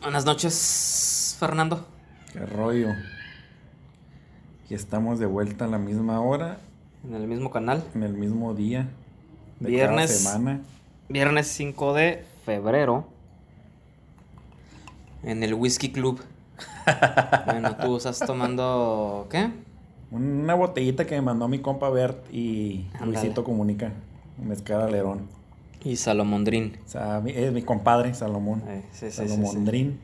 Buenas noches, Fernando. Qué rollo. Aquí estamos de vuelta a la misma hora, En el mismo canal. en el mismo día. De Viernes. Cada semana. Viernes 5 de febrero. En el Whisky Club. bueno, tú estás tomando. ¿Qué? Una botellita que me mandó mi compa Bert y. Luisito Comunica. Un mezcal alerón. Y Salomondrín. O sea, es mi compadre, Salomón. Eh, sí, sí, sí, sí. Salomondrín.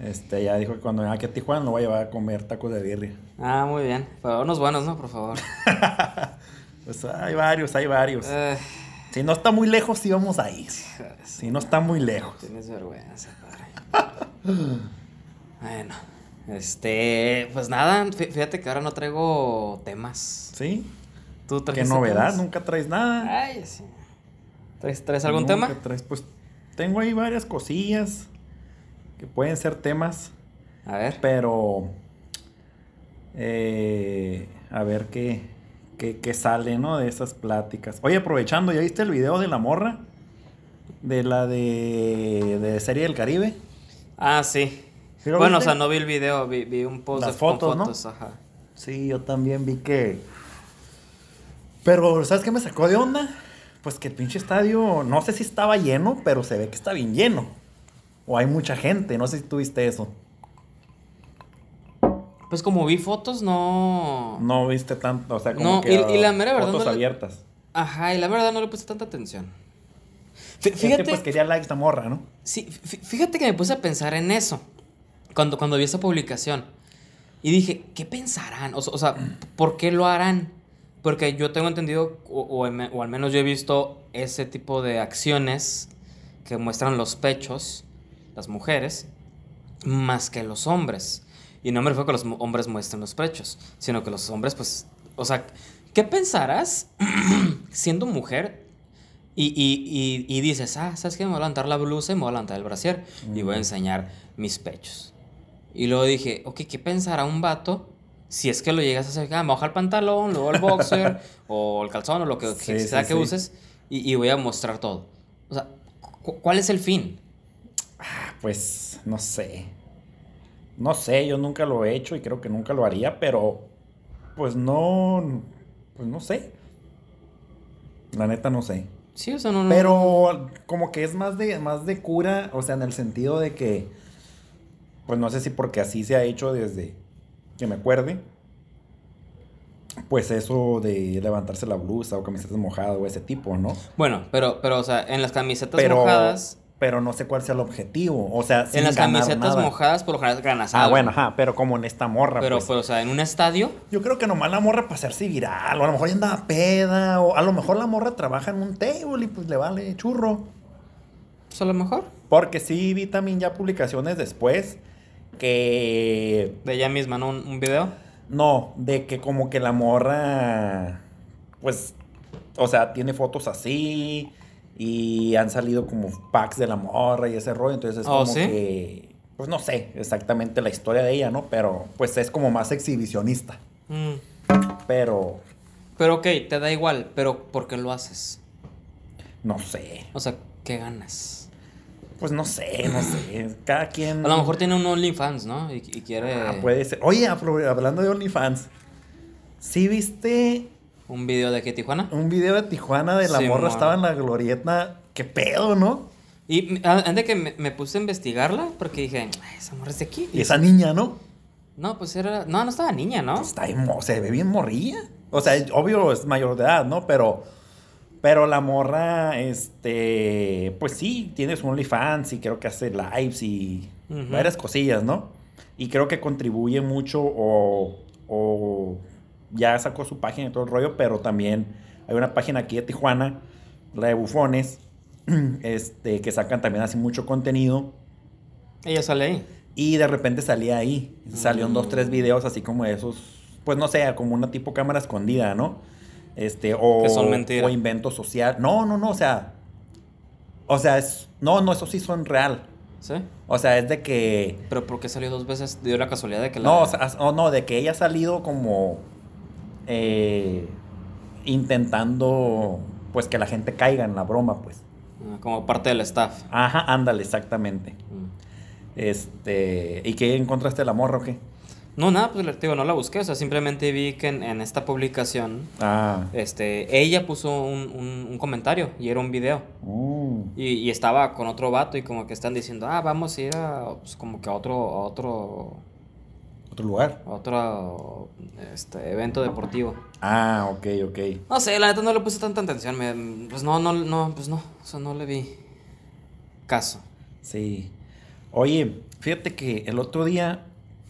Este, ya dijo que cuando venga aquí a Tijuana lo voy a llevar a comer tacos de birria. Ah, muy bien. Pero unos buenos, ¿no? Por favor. Pues hay varios, hay varios. Eh, Si no está muy lejos, sí vamos a ir. Si no está muy lejos. Tienes vergüenza, padre. bueno, este, pues nada, fí- fíjate que ahora no traigo temas. ¿Sí? ¿Tú ¿Qué novedad? temas? Nunca traes nada. Ay, sí. ¿Traes, traes algún tema? traes, pues tengo ahí varias cosillas que pueden ser temas, A ver. pero eh, a ver qué, qué, qué sale, ¿no? De esas pláticas. Oye, aprovechando, ¿ya viste el video de la morra? De la de, de Serie del Caribe. Ah, sí. ¿Sí lo bueno, o sea, no vi el video, vi, vi un post Las de- con fotos, ¿no? fotos, ajá. Sí, yo también vi que... Pero, ¿sabes qué me sacó de onda? Pues que el pinche estadio, no sé si estaba lleno, pero se ve que está bien lleno. O hay mucha gente, no sé si tú viste eso. Pues como vi fotos, no... No viste tanto, o sea, como No, que y- y la mera verdad fotos no le- abiertas. Ajá, y la verdad no le puse tanta atención. Fí- Es Fíjate, que pues quería likes esta morra, ¿no? sí, fí- fíjate que me puse a pensar en eso cuando, cuando vi esa publicación. Y dije, ¿qué pensarán? O sea, ¿por qué lo harán? Porque yo tengo entendido, o, o al menos yo he visto ese tipo de acciones que muestran los pechos, las mujeres, más que los hombres. Y no me refiero a que los hombres muestren los pechos, sino que los hombres, pues, o sea, ¿qué pensarás siendo mujer y, y- y- y dices, ah, ¿sabes qué? Me voy a levantar la blusa y me voy a levantar el brasier y voy a Ujú. enseñar mis pechos. Y luego dije, ok, ¿qué pensará un vato si es que lo llegas a hacer? Ah, me baja el pantalón, luego el boxer o el calzón o lo que, sea sí, que sí. uses y, y voy a mostrar todo. O sea, cu- ¿cuál es el fin? Pues, no sé. No sé, yo nunca lo he hecho y creo que nunca lo haría, pero pues no, pues no sé. La neta no sé. Sí, o sea, no... no- Pero como que es más de, más de cura, o sea, en el sentido de que, pues no sé si porque así se ha hecho desde que me acuerde, pues eso de levantarse la blusa o camisetas mojadas o ese tipo, ¿no? Bueno, pero, pero, o sea, en las camisetas Pero, mojadas... pero no sé cuál sea el objetivo, o sea, sin En las ganar camisetas nada. mojadas por lo general ganas Ah, algo. bueno, ajá, pero como en esta morra, Pero, pues. pues, o sea, en un estadio... Yo creo que nomás la morra para hacerse viral, o a lo mejor ya andaba peda, o a lo mejor la morra trabaja en un table y pues le vale churro. Pues a lo mejor. Porque sí vi también ya publicaciones después que... De ella misma, ¿no? Un, un video. No, de que como que la morra... Pues... O sea, tiene fotos así y han salido como packs de la morra y ese rollo. Entonces es Oh, como ¿sí? que... Pues no sé exactamente la historia de ella, ¿no? Pero pues es como más exhibicionista. Mm. Pero... Pero ok, te da igual, pero ¿por qué lo haces? No sé. O sea, ¿qué ganas? Pues no sé, no sé. Cada quien... A lo mejor tiene un OnlyFans, ¿no? Y, y quiere Ah, puede ser. Oye, hablando de OnlyFans. ¿Sí viste un video de aquí Tijuana. un video de Tijuana de la Sí, morra? mo. Estaba en la glorieta. ¿Qué pedo, no? Y antes que me, me puse a investigarla, porque dije, "Ay, esa morra es de aquí. Y esa niña, ¿no? No, pues era. No, no estaba niña, ¿no? Está bien mo- se ve bien morrilla. O sea, obvio es mayor de edad, ¿no? Pero, pero la morra, este, pues sí, tiene su OnlyFans y creo que hace lives y Ujú. varias cosillas, ¿no? Y creo que contribuye mucho o, o ya sacó su página y todo el rollo, pero también hay una página aquí de Tijuana, la de Bufones, este, que sacan también así mucho contenido. Ella sale ahí. Y de repente salía ahí. Salieron dos, Mm. tres videos así como esos, pues no sé, como una tipo cámara escondida, ¿no? Este, o, Que son o invento social. No, no, no, o sea. O sea, es. No, no, eso sí son real. ¿Sí? O sea, es de que. Pero ¿por qué salió dos veces? Dio la casualidad de que la. No, o sea, as- o no, de que ella ha salido como. eh, intentando. Pues que la gente caiga en la broma, pues. Ah, Como parte del staff. Ajá, ándale, exactamente. Mm. Este, ¿y qué encontraste la morra o qué? No, nada, pues digo, no la busqué, o sea, simplemente vi que en, en esta publicación, Ah. este, ella puso un, un- un comentario y era un video. Uh, Y, y estaba con otro vato y como que están diciendo, ah, vamos a ir a, pues, como que a otro, a otro, otro lugar. a otro, este, evento deportivo. Ah, ok, ok. No sé, la neta no le puse tanta atención, me- pues no, no, no, pues no, o sea, no le vi caso. Sí. Oye, fíjate que el otro día,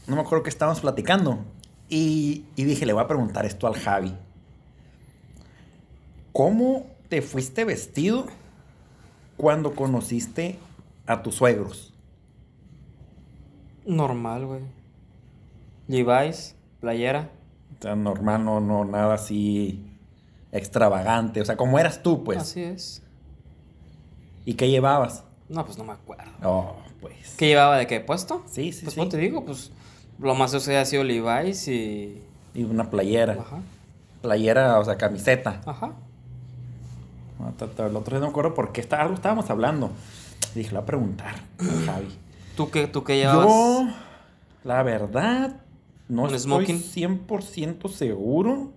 no me acuerdo que estábamos platicando. Y, y dije, le voy a preguntar esto al Javi. ¿Cómo te fuiste vestido cuando conociste a tus suegros? Normal, güey. Levi's, playera. O sea, normal, no, no, nada así extravagante. O sea, como eras tú, pues. Así es. ¿Y qué llevabas? No, pues no me acuerdo. Oh, pues. ¿Qué llevaba de qué puesto? Sí, sí, Pues sí. ¿cómo te digo, pues lo más eso ha sido Levi's y... Y una playera. Ajá, Playera, o sea, camiseta. ajá. El otro día no me acuerdo por qué está, algo estábamos hablando. Y dije, le voy a preguntar a Javi. ¿Tú qué, tú qué llevabas? Yo, la verdad, no ¿Un estoy smoking? 100% seguro.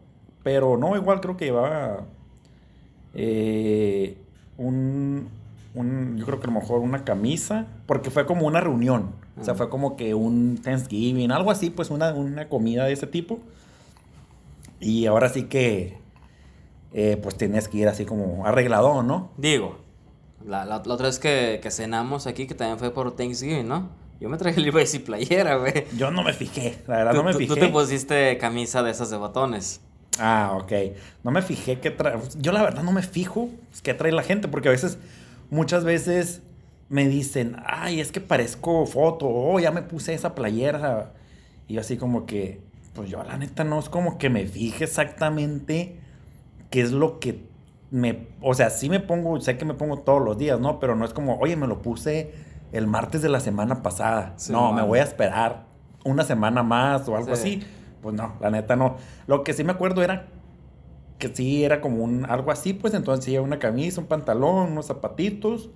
Pero no, igual creo que llevaba eh, un, un- Yo creo que a lo mejor una camisa. Porque fue como una reunión. O sea, fue como que un Thanksgiving, algo así, pues una, una comida de ese tipo. Y ahora sí que. eh, pues tenías que ir así como arreglado, ¿no? Digo, la, la- la otra vez que, que cenamos aquí, que también fue por Thanksgiving, ¿no? Yo me traje Levi's y playera, güey. Yo no me fijé, la verdad no me fijé. tú te pusiste camisa de esas de botones. Ah, ok. No me fijé qué trae. Yo la verdad no me fijo qué trae la gente, porque a veces, muchas veces me dicen, ay, es que parezco foto, oh, ya me puse esa playera. Y yo así como que, pues yo la neta no es como que me fije exactamente qué es lo que me... O sea, sí me pongo, sé que me pongo todos los días, ¿no? Pero no es como, oye, me lo puse el martes de la semana pasada. Sí, no, me voy a esperar una semana más o algo Sí. así. Pues no, la neta no. Lo que sí me acuerdo era que sí era como un algo así, pues entonces sí, una camisa, un pantalón, unos zapatitos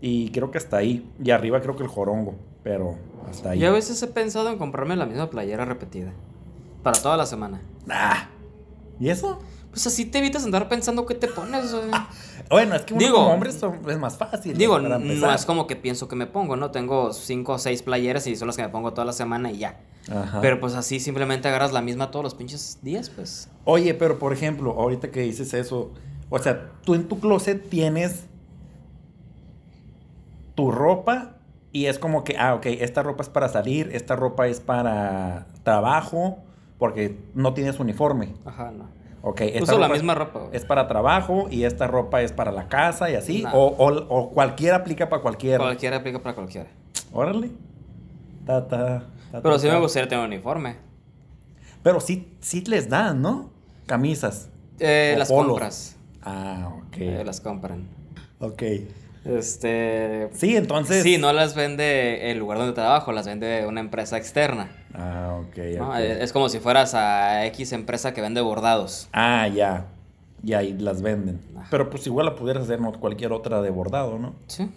y creo que hasta ahí. Y arriba creo que el jorongo, pero hasta ahí. Yo a veces he pensado en comprarme la misma playera repetida. Para toda la semana. Ah, ¿Y eso? Pues así te evitas andar pensando qué te pones. Bueno, es que uno Digo- como hombre es más fácil. Digo, no es como que pienso que me pongo, ¿no? Tengo cinco o seis playeras y son las que me pongo toda la semana y ya. Ajá. Pero pues así simplemente agarras la misma todos los pinches días, pues. Oye, pero por ejemplo, ahorita que dices eso, o sea, tú en tu closet tienes tu ropa y es como que, ah, ok, esta ropa es para salir, esta ropa es para trabajo, porque no tienes uniforme. Ajá, no. Ok, esta Uso la ropa misma ropa, güey. Es para trabajo y esta ropa es para la casa y así. O, o, o cualquiera aplica para cualquiera. Cualquiera aplica para cualquiera. Órale. Ta, ta, ta, Pero sí me ta. gustaría tener uniforme. Pero sí, sí les dan, ¿no? Camisas. Eh, las polos. compras. Ah, ok. Eh, las compran. Ok. Este. Sí, entonces. Sí, no las vende el lugar donde trabajo, las vende una empresa externa. Ah, ok. ¿no? Es como si fueras a X empresa que vende bordados. Ah, ya. Ya, y las venden. Ajá. Pero pues igual la pudieras hacer ¿no? cualquier otra de bordado, ¿no? Sí.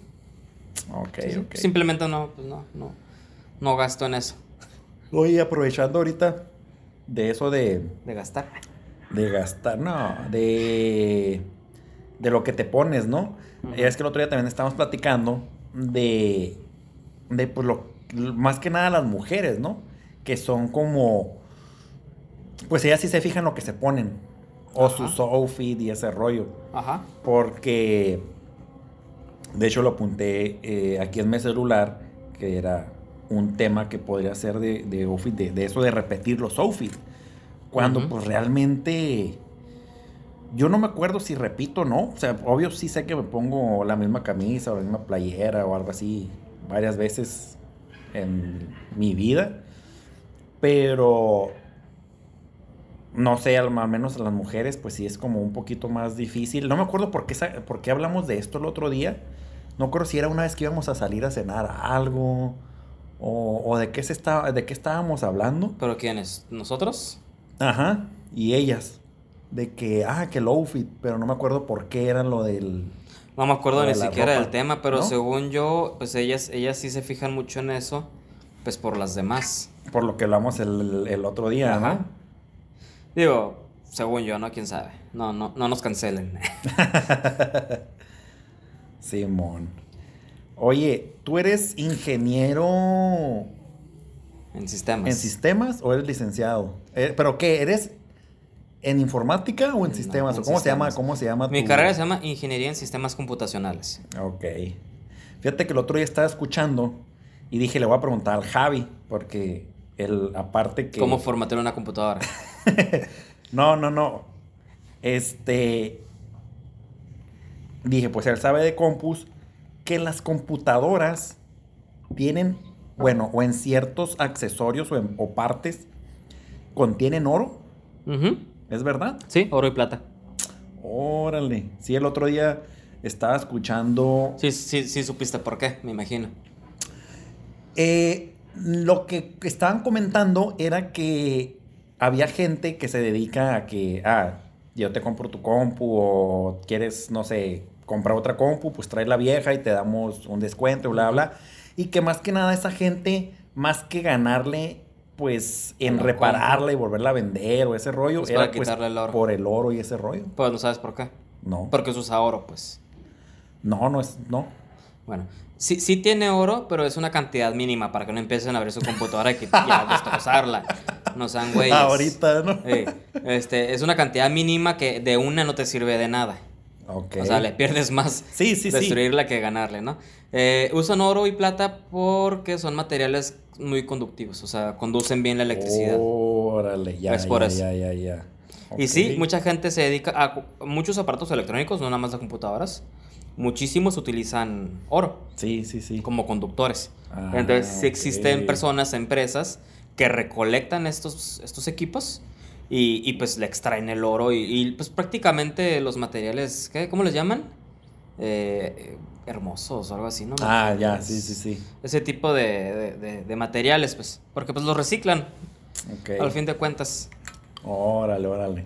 Ok, sí, sí. ok. Simplemente no, pues no, no. No gasto en eso. Oye, aprovechando ahorita de eso de, De gastar. de gastar, no, de, de lo que te pones, ¿no? Es que el otro día también estábamos platicando de, de pues lo, más que nada las mujeres, ¿no? Que son como, pues ellas sí se fijan lo que se ponen, o Ajá. su outfit y ese rollo. Ajá. Porque, de hecho, lo apunté eh, aquí en mi celular, que era un tema que podría ser de, de outfit, de, de eso de repetir los outfits. Cuando, pues realmente. Yo no me acuerdo si repito o no. O sea, obvio sí sé que me pongo la misma camisa o la misma playera o algo así varias veces en mi vida. Pero no sé, al, menos a las mujeres, pues sí es como un poquito más difícil. No me acuerdo por qué, por qué hablamos de esto el otro día. No acuerdo si era una vez que íbamos a salir a cenar algo. O, o de qué se estaba, de qué estábamos hablando. ¿Pero quiénes? ¿Nosotros? Ajá. Y ellas. De que, ah, que el outfit, pero no me acuerdo por qué era lo del. No me acuerdo ni de siquiera ropa, del tema, pero ¿no? según yo, pues ellas, ellas sí se fijan mucho en eso, pues por las demás. Por lo que hablamos el, el otro día, Ajá. ¿no? Digo, según yo, ¿no? ¿Quién sabe? No, no, no nos cancelen. Simón. Oye, ¿tú eres ingeniero en sistemas. en sistemas o eres licenciado? Eh, ¿Pero qué? ¿Eres en informática o en No, sistemas? en ¿O cómo se llama? ¿Cómo se llama? Mi tu- carrera se llama Ingeniería en Sistemas Computacionales. Ok. Fíjate que el otro día estaba escuchando y dije, le voy a preguntar al Javi, porque él, aparte que... ¿Cómo formatear una computadora? No, no, no. Este. Dije, pues él sabe de compus que las computadoras tienen, bueno, o en ciertos accesorios o, en- o partes, contienen oro. Ujú. ¿Es verdad? Sí, oro y plata. Órale. Sí, el otro día estaba escuchando. Sí, sí, sí supiste por qué, me imagino. Eh, lo que estaban comentando era que había gente que se dedica a que, ah, yo te compro tu compu o quieres, no sé, comprar otra compu, pues trae la vieja y te damos un descuento, bla, bla. Y que más que nada esa gente, más que ganarle, pues, en la repararla y volverla a vender o ese rollo, Es para era pues, quitarle el oro. por el oro y ese rollo. Pues no sabes por qué. No, Porque se usa oro, pues. no, no es, no. Bueno, sí, sí tiene oro, pero es una cantidad mínima para que no empiecen a abrir su computadora y que ya destrozarla. No sean güeyes. Ahorita, ¿no? Sí, este, es una cantidad mínima que de una no te sirve de nada. Ok. O sea, le pierdes más Sí, sí, sí. destruirla que ganarle, ¿no? Eh, usan oro y plata porque son materiales muy conductivos, o sea, conducen bien la electricidad. Órale, ya, Es por ya, eso. ya, ya, ya. Y sí, mucha gente se dedica a muchos aparatos electrónicos, no nada más de computadoras. Muchísimos utilizan oro Sí, sí, sí. como conductores. Ah, Entonces, sí existen personas, empresas que recolectan estos, estos equipos y, y, pues le extraen el oro y, y, pues prácticamente los materiales, ¿qué? ¿cómo les llaman? Eh, eh, hermosos o algo así, ¿no? Ah, ya, sí, sí, sí. Ese tipo de, de- de- de materiales, pues, porque pues los reciclan Ok. al fin de cuentas. Órale, órale.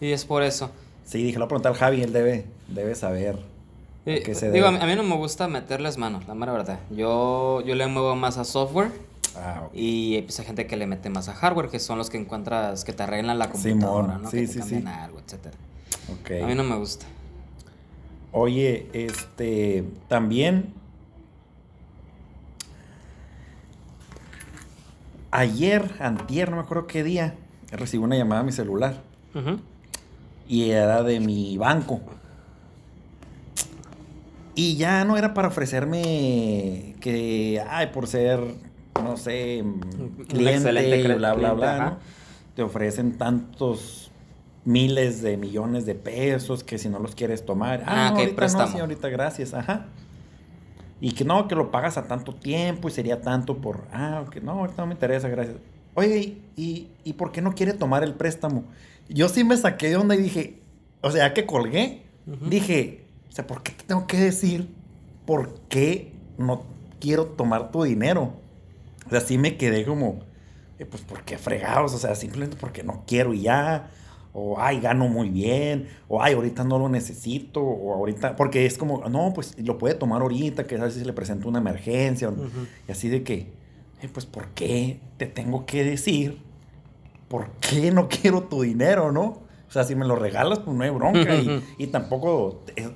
Y es por eso. Sí, dije, lo preguntar al Javi, él debe, debe saber. Eh, qué se digo, a debe? mí, a mí no me gusta meterles manos, la mera verdad. Yo, yo le muevo más a software Ah, y pues hay gente que le mete más a hardware, que son los que encuentras que te arreglan la computadora, Simón, ¿no? sí, que te sí, cambian sí. algo, etcétera. A mí no me gusta. Oye, este, también. Ayer, antier, no me acuerdo qué día, recibí una llamada a mi celular. Y era de mi banco. Y ya no era para ofrecerme que, ay, por ser, no sé, Un cliente bla, bla, bla. ¿no? Te ofrecen tantos miles de millones de pesos que si no los quieres tomar, Ah, ah, ok, ahorita préstamo. no, señorita, gracias, ajá. Y que no, que lo pagas a tanto tiempo y sería tanto por, ah, que no, ahorita no me interesa, gracias. Oye, ¿y, y por qué no quiere tomar el préstamo? Yo sí me saqué de onda y dije, o sea, que colgué, dije, o sea, ¿por qué te tengo que decir por qué no quiero tomar tu dinero? Sea, sí me quedé como, eh, pues, ¿por qué fregados? O sea, simplemente porque no quiero y ya. O, ay, gano muy bien. O, ay, ahorita no lo necesito. O ahorita, porque es como, no, pues lo puede tomar ahorita, que a veces se le presenta una emergencia. o- Ujú. Y así de que, eh, pues, ¿por qué te tengo que decir? ¿Por qué no quiero tu dinero, no? O sea, si me lo regalas, pues no hay bronca. y, y tampoco eh,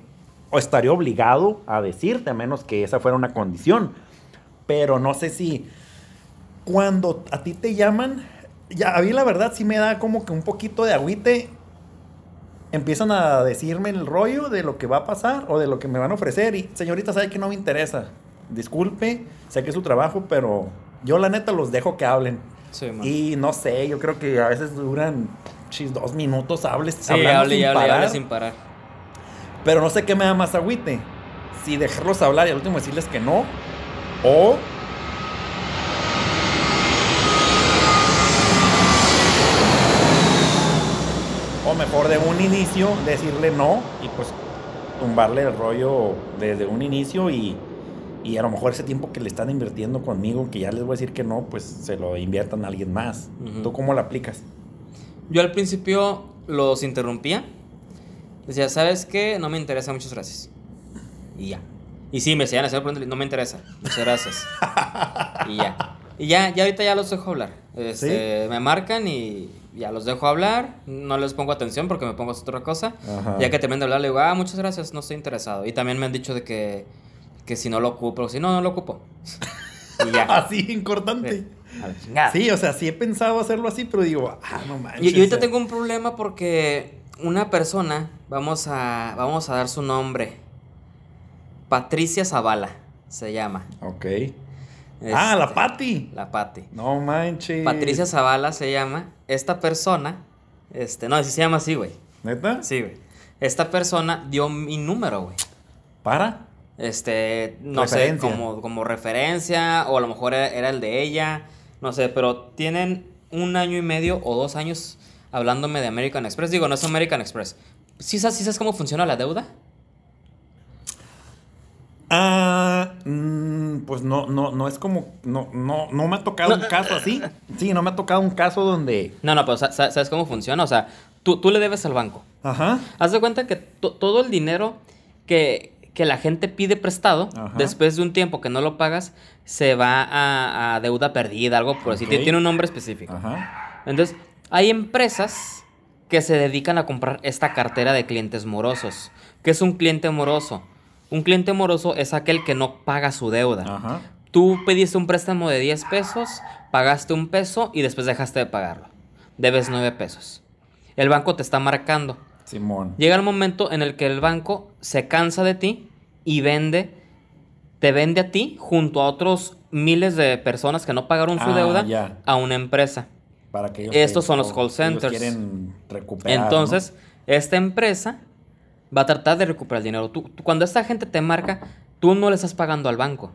o estaría obligado a decirte, a menos que esa fuera una condición. Pero no sé si cuando a ti te llaman, ya a mí la verdad sí me da como que un poquito de agüite. Empiezan a decirme el rollo de lo que va a pasar o de lo que me van a ofrecer. Y señorita, sabe que no me interesa. Disculpe, sé que es su trabajo, pero yo la neta los dejo que hablen. Sí. Y no sé, yo creo que a veces duran chis, dos minutos, hables, Sí, hable sin hable y hable parar. sin parar. Pero no sé qué me da más agüite. Si dejarlos hablar y al último decirles que no. O. mejor de un inicio decirle no y pues tumbarle el rollo desde un inicio y, y a lo mejor ese tiempo que le están invirtiendo conmigo, que ya les voy a decir que no, pues se lo inviertan a alguien más. ¿Tú cómo lo aplicas? Yo al principio los interrumpía. Decía, ¿sabes qué? No me interesa, muchas gracias. Y ya. Y sí, me haciendo preguntas, no me interesa. Muchas gracias. y ya. Y ya, ya ahorita ya los dejo hablar. Este, Me marcan y ya los dejo hablar. No les pongo atención porque me pongo a hacer otra cosa. Ajá. Ya que termino de hablar, le digo, ah, muchas gracias, no estoy interesado. Y también me han dicho de que, que si no lo ocupo, si no, no lo ocupo. y ya. Así, importante. Sí, o sea, sí he pensado hacerlo así, pero digo, ah, no manches. Y, y ahorita o sea, tengo un problema porque una persona, vamos a, vamos a dar su nombre. Patricia Zavala se llama. Ok. Ah, la Este, Pati. La Pati. No manches. Patricia Zavala se llama. Esta persona, este, no, sí se llama así, güey. ¿Neta? Sí, güey. Esta persona dio mi número, güey. ¿Para? Este, no Referencia. sé, como, como referencia, o a lo mejor era, era el de ella, no sé, pero tienen un año y medio o dos años hablándome de American Express. Digo, no es American Express. ¿Sí sabes, sí sabes cómo funciona la deuda? Ah, mm, pues no, no, no es como, no, no, no me ha tocado un caso así. Sí, no me ha tocado un caso donde, No, no, pero sa- sa- ¿sabes cómo funciona? O sea, tú, tú le debes al banco. ajá, Haz de cuenta que to- todo el dinero que, que la gente pide prestado, Ajá. después de un tiempo que no lo pagas, se va a, a deuda perdida, algo por así. Ok. Tiene un nombre específico. ajá, Entonces, hay empresas que se dedican a comprar esta cartera de clientes morosos. ¿Qué es un cliente moroso? Un cliente moroso es aquel que no paga su deuda. ajá, Tú pediste un préstamo de 10 pesos, pagaste un peso y después dejaste de pagarlo. Debes 9 pesos. El banco te está marcando. Simón. Llega el momento en el que el banco se cansa de ti y vende, te vende a ti junto a otros miles de personas que no pagaron su Ah, deuda ya. a una empresa. Para que ellos Estos son los call ellos centers. quieren recuperar. Entonces, esta empresa va a tratar de recuperar el dinero. Tú, tú- cuando esta gente te marca, tú no le estás pagando al banco.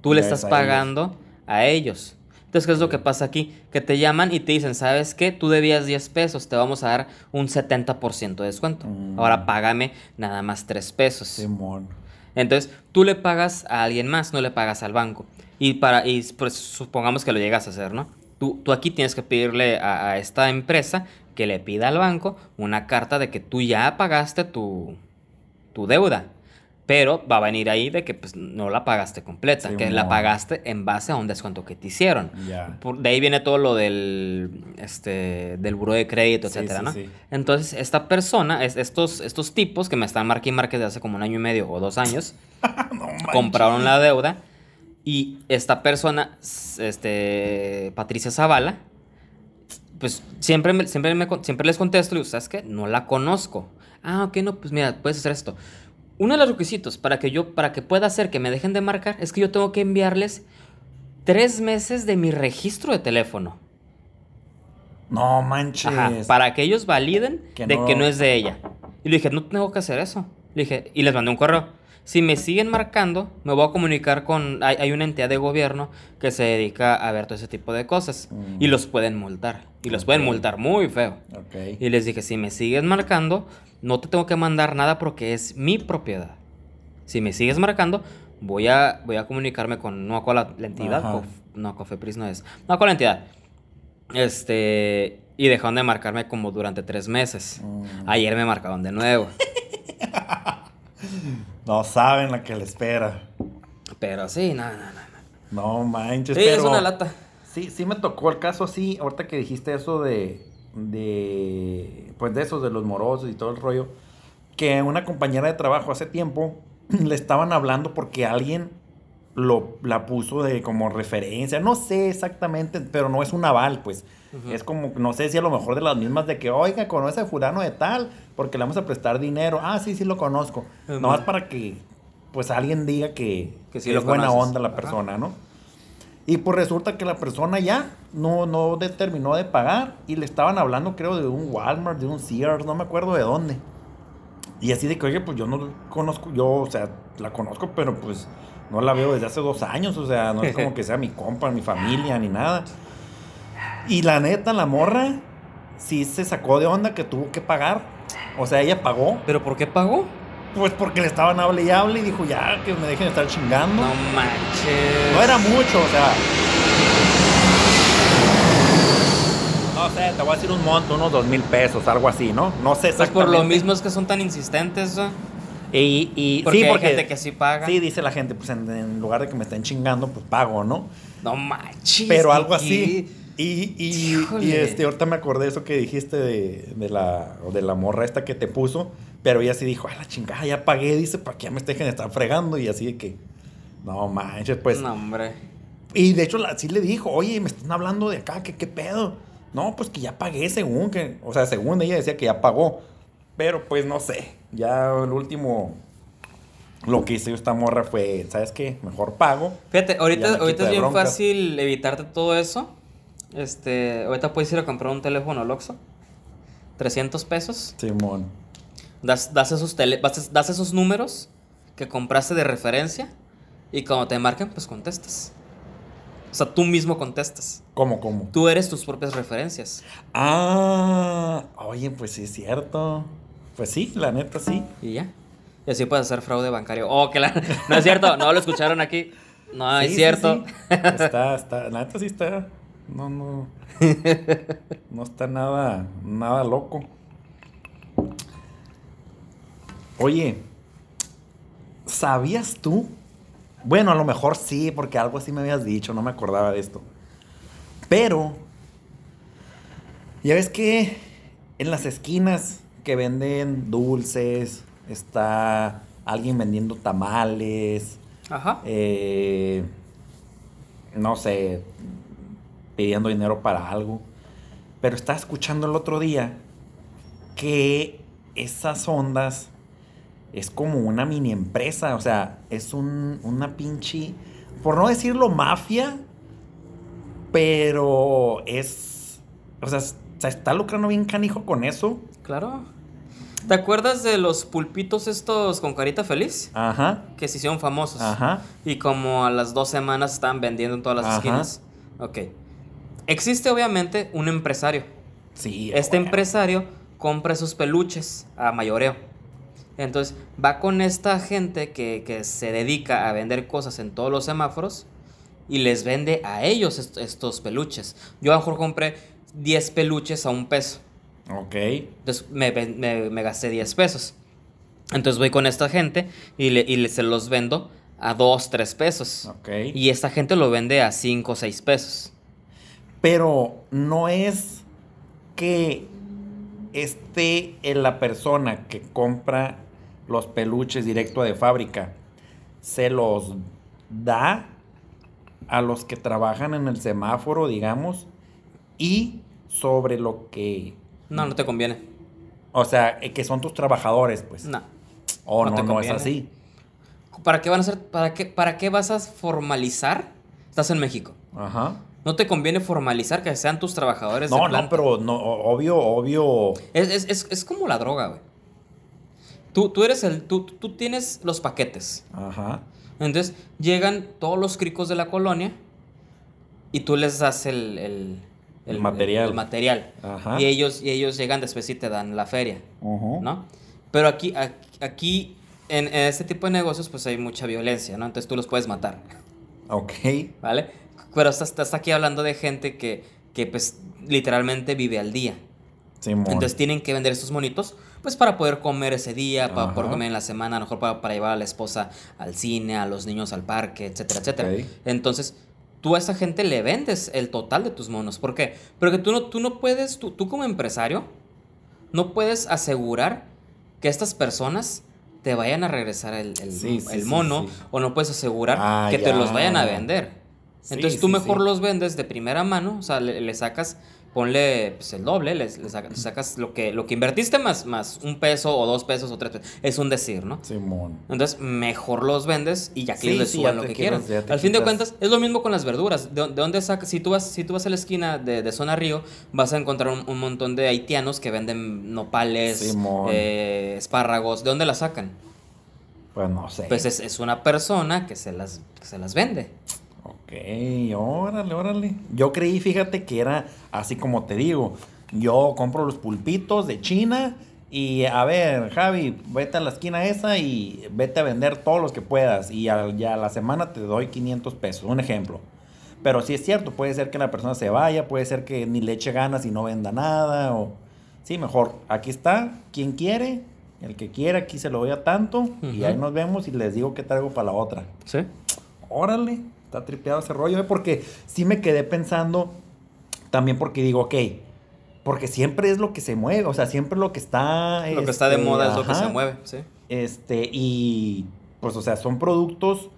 Tú le estás pagando a ellos. Entonces, ¿qué es lo que pasa aquí? Que te llaman y te dicen, ¿sabes qué? Tú debías 10 pesos, te vamos a dar un 70% de descuento. Mm. Ahora págame nada más 3 pesos. Simón. Entonces, tú le pagas a alguien más, no le pagas al banco. Y para y pues supongamos que lo llegas a hacer, ¿no? Tú, tú aquí tienes que pedirle a, a esta empresa que le pida al banco una carta de que tú ya pagaste tu, tu deuda. Pero va a venir ahí de que pues, no la pagaste completa, Sí, que la pagaste en base a un descuento que te hicieron. Ya. Por- de ahí viene todo lo del, este, del buro de crédito, Sí, etcétera, sí, ¿no? Entonces, esta persona, es- estos, estos tipos que me están marcando y marque de hace como un año y medio o dos años, No compraron la deuda y esta persona, este, Patricia Zavala, pues siempre, me- siempre, me siempre les contesto y digo, ¿sabes qué? No la conozco. Ah, ok, no, pues mira, puedes hacer esto. Uno de los requisitos para que yo, para que pueda hacer que me dejen de marcar, es que yo tengo que enviarles tres meses de mi registro de teléfono. No manches. Ajá, para que ellos validen Que de no- que no es de ella. Y le dije, no tengo que hacer eso. Le dije, y les mandé un correo. Si me siguen marcando, me voy a comunicar con... Hay, hay una entidad de gobierno que se dedica a ver todo ese tipo de cosas. Mm. Y los pueden multar. Y los pueden multar muy feo. Ok. Y les dije, si me sigues marcando, no te tengo que mandar nada porque es mi propiedad. Si me sigues marcando, voy a, voy a comunicarme con, no con la, la entidad, Ajá. No, Cofepris no es, no con la entidad. Este, y dejaron de marcarme como durante tres meses. Mm. Ayer me marcaron de nuevo. No saben la que le espera. Pero sí, no, no, no. no. Manches. Sí, pero... es una lata. Sí, sí me tocó el caso así, ahorita que dijiste eso de, de, pues de esos, de los morosos y todo el rollo, que una compañera de trabajo hace tiempo le estaban hablando porque alguien lo, la puso de como referencia, no sé exactamente, pero no es un aval, pues. Ujú. Es como, no sé si a lo mejor de las mismas de que, oiga, conoce a fulano de tal, porque le vamos a prestar dinero. Ah, sí, sí lo conozco. Ujú. Nomás para que, pues, alguien diga que, Que sí que lo es buena onda la Ajá. persona, ¿no? Y pues resulta que la persona ya no, no determinó de pagar y le estaban hablando, creo, de un Walmart, de un Sears, no me acuerdo de dónde. Y así de que, oye, pues yo no conozco, yo, o sea, la conozco, pero pues no la veo desde hace dos años, o sea, no es como que sea mi compa, mi familia, ni nada. Y la neta, la morra sí se sacó de onda que tuvo que pagar. O sea, ella pagó, ¿Pero por qué pagó? pues porque le estaban hable y hable y dijo, ya, que me dejen de estar chingando. No manches. No era mucho, o sea. No sé, te voy a decir un monto, unos dos mil pesos, algo así, ¿no? No sé Pues exactamente. por lo mismo es que son tan insistentes, ¿no? Y, y Porque sí, hay porque gente que sí paga. Sí, dice la gente, pues en, en lugar de que me estén chingando, pues pago, ¿no? No manches. Pero algo así. Y, y, este, ahorita me acordé de eso que dijiste de, de la, de la morra esta que te puso. Pero ella sí dijo, a la chingada, ya pagué, dice, para que ya me dejen de estar fregando. Y así de que, no manches, pues. No, hombre. Y de hecho, la, sí le dijo, oye, me están hablando de acá, que qué pedo. No, pues que ya pagué según que, o sea, según ella decía que ya pagó. Pero pues no sé, ya el último, lo que hizo esta morra fue, ¿sabes qué? Mejor pago. Fíjate, ahorita, ahorita es bien broncas. fácil evitarte todo eso. Este, ahorita puedes ir a comprar un teléfono al Oxxo. 300 pesos. Simón. Das, das, esos tele, das, das esos números que compraste de referencia. Y cuando te marquen, pues contestas. O sea, tú mismo contestas. ¿Cómo, cómo? Tú eres tus propias referencias. Ah, oye, pues sí es cierto. Pues sí, la neta sí. Y ya. Y así puedes hacer fraude bancario. Oh, que la... No es cierto, no lo escucharon aquí. No, Sí, es sí, cierto. sí. Está, está, la neta sí está. No, no. No está nada, nada loco. Oye, ¿sabías tú? Bueno, a lo mejor sí, porque algo así me habías dicho, no me acordaba de esto. Pero, ya ves que en las esquinas que venden dulces, está alguien vendiendo tamales, Ajá. eh, no sé, pidiendo dinero para algo. Pero estaba escuchando el otro día que esas ondas es como una mini empresa, o sea, es un, una pinche, por no decirlo mafia, pero es, o sea, se está lucrando bien canijo con eso. Claro. ¿Te acuerdas de los pulpitos estos con carita feliz? Ajá, Que se hicieron famosos. ajá, Y como a las dos semanas estaban vendiendo en todas las Ajá. esquinas. Ok. Existe obviamente un empresario. sí. Este empresario compra esos peluches a mayoreo. Entonces va con esta gente que, que se dedica a vender cosas en todos los semáforos y les vende a ellos est- estos peluches. Yo a lo mejor compré 10 peluches a un peso. Ok, Entonces me, ven- me- me gasté 10 pesos. Entonces voy con esta gente y, le, y le- se los vendo a 2, 3 pesos. ok. Y esta gente lo vende a 5 o 6 pesos. Pero no es que esté en la persona que compra los peluches directo de fábrica, se los da a los que trabajan en el semáforo, digamos, y sobre lo que, No, no te conviene. o sea, eh, que son tus trabajadores, pues. No. O no no, te no, es así. ¿Para qué van a hacer? ¿Para qué, para qué vas a formalizar? Estás en México. Ajá. No te conviene formalizar que sean tus trabajadores. de No, no, planta. pero no, obvio, obvio. Es, es- es- es como la droga, güey. Tú, tú eres el. Tú, tú tienes los paquetes. Ajá. Entonces llegan todos los cricos de la colonia y tú les das el, el, El material. el material. Ajá. Y ellos, y ellos llegan después y te dan la feria, Ujú. ¿no? Pero aquí, aquí, aquí, en, en este tipo de negocios, pues hay mucha violencia, ¿no? Entonces tú los puedes matar, Ok. ¿vale? Pero estás, estás aquí hablando de gente que, que, pues, literalmente vive al día. Simón. Entonces tienen que vender estos monitos, pues para poder comer ese día, para poder Ajá. comer en la semana, a lo mejor para, para llevar a la esposa al cine, a los niños al parque, etcétera, etcétera. Entonces, tú a esa gente le vendes el total de tus monos. ¿Por qué? Porque tú no, tú no puedes, tú, tú como empresario, no puedes asegurar que estas personas te vayan a regresar el, el- Sí, sí, el sí, sí. sí. o no puedes asegurar Ah, que te los vayan a vender. Sí, Entonces tú sí, mejor sí. los vendes de primera mano, o sea, le, le sacas, ponle pues, el doble, le, le saca- le sacas lo que, lo que invertiste más, más un peso o dos pesos o tres pesos. Es un decir, ¿no? Simón. Entonces, mejor los vendes y ya que les suban lo que quieran. Al fin de cuentas, es lo mismo con las verduras. ¿De, de dónde sacas? Si tú vas, si tú vas a la esquina de, de Zona Río, vas a encontrar un, un montón de haitianos que venden nopales, eh, espárragos. ¿De dónde las sacan? Pues no sé. Pues es, es una persona que se las, que se las vende. Ok, órale, órale. Yo creí, fíjate, que era así como te digo. Yo compro los pulpitos de China y a ver, Javi, vete a la esquina esa y vete a vender todos los que puedas. Y a, ya a la semana te doy 500 pesos, un ejemplo. Pero sí es cierto, puede ser que la persona se vaya, puede ser que ni le eche ganas y no venda nada. O... Sí, mejor, aquí está, quien quiere, El que quiera, aquí se lo doy a tanto. Y Ujú. ahí nos vemos y les digo qué traigo para la otra. Sí. Órale, está tripeado ese rollo, ¿eh? porque sí me quedé pensando también porque digo, ok, porque siempre es lo que se mueve, o sea, siempre lo que está... Lo que está de este, moda es lo que se mueve, sí. Este, y pues, o sea, son productos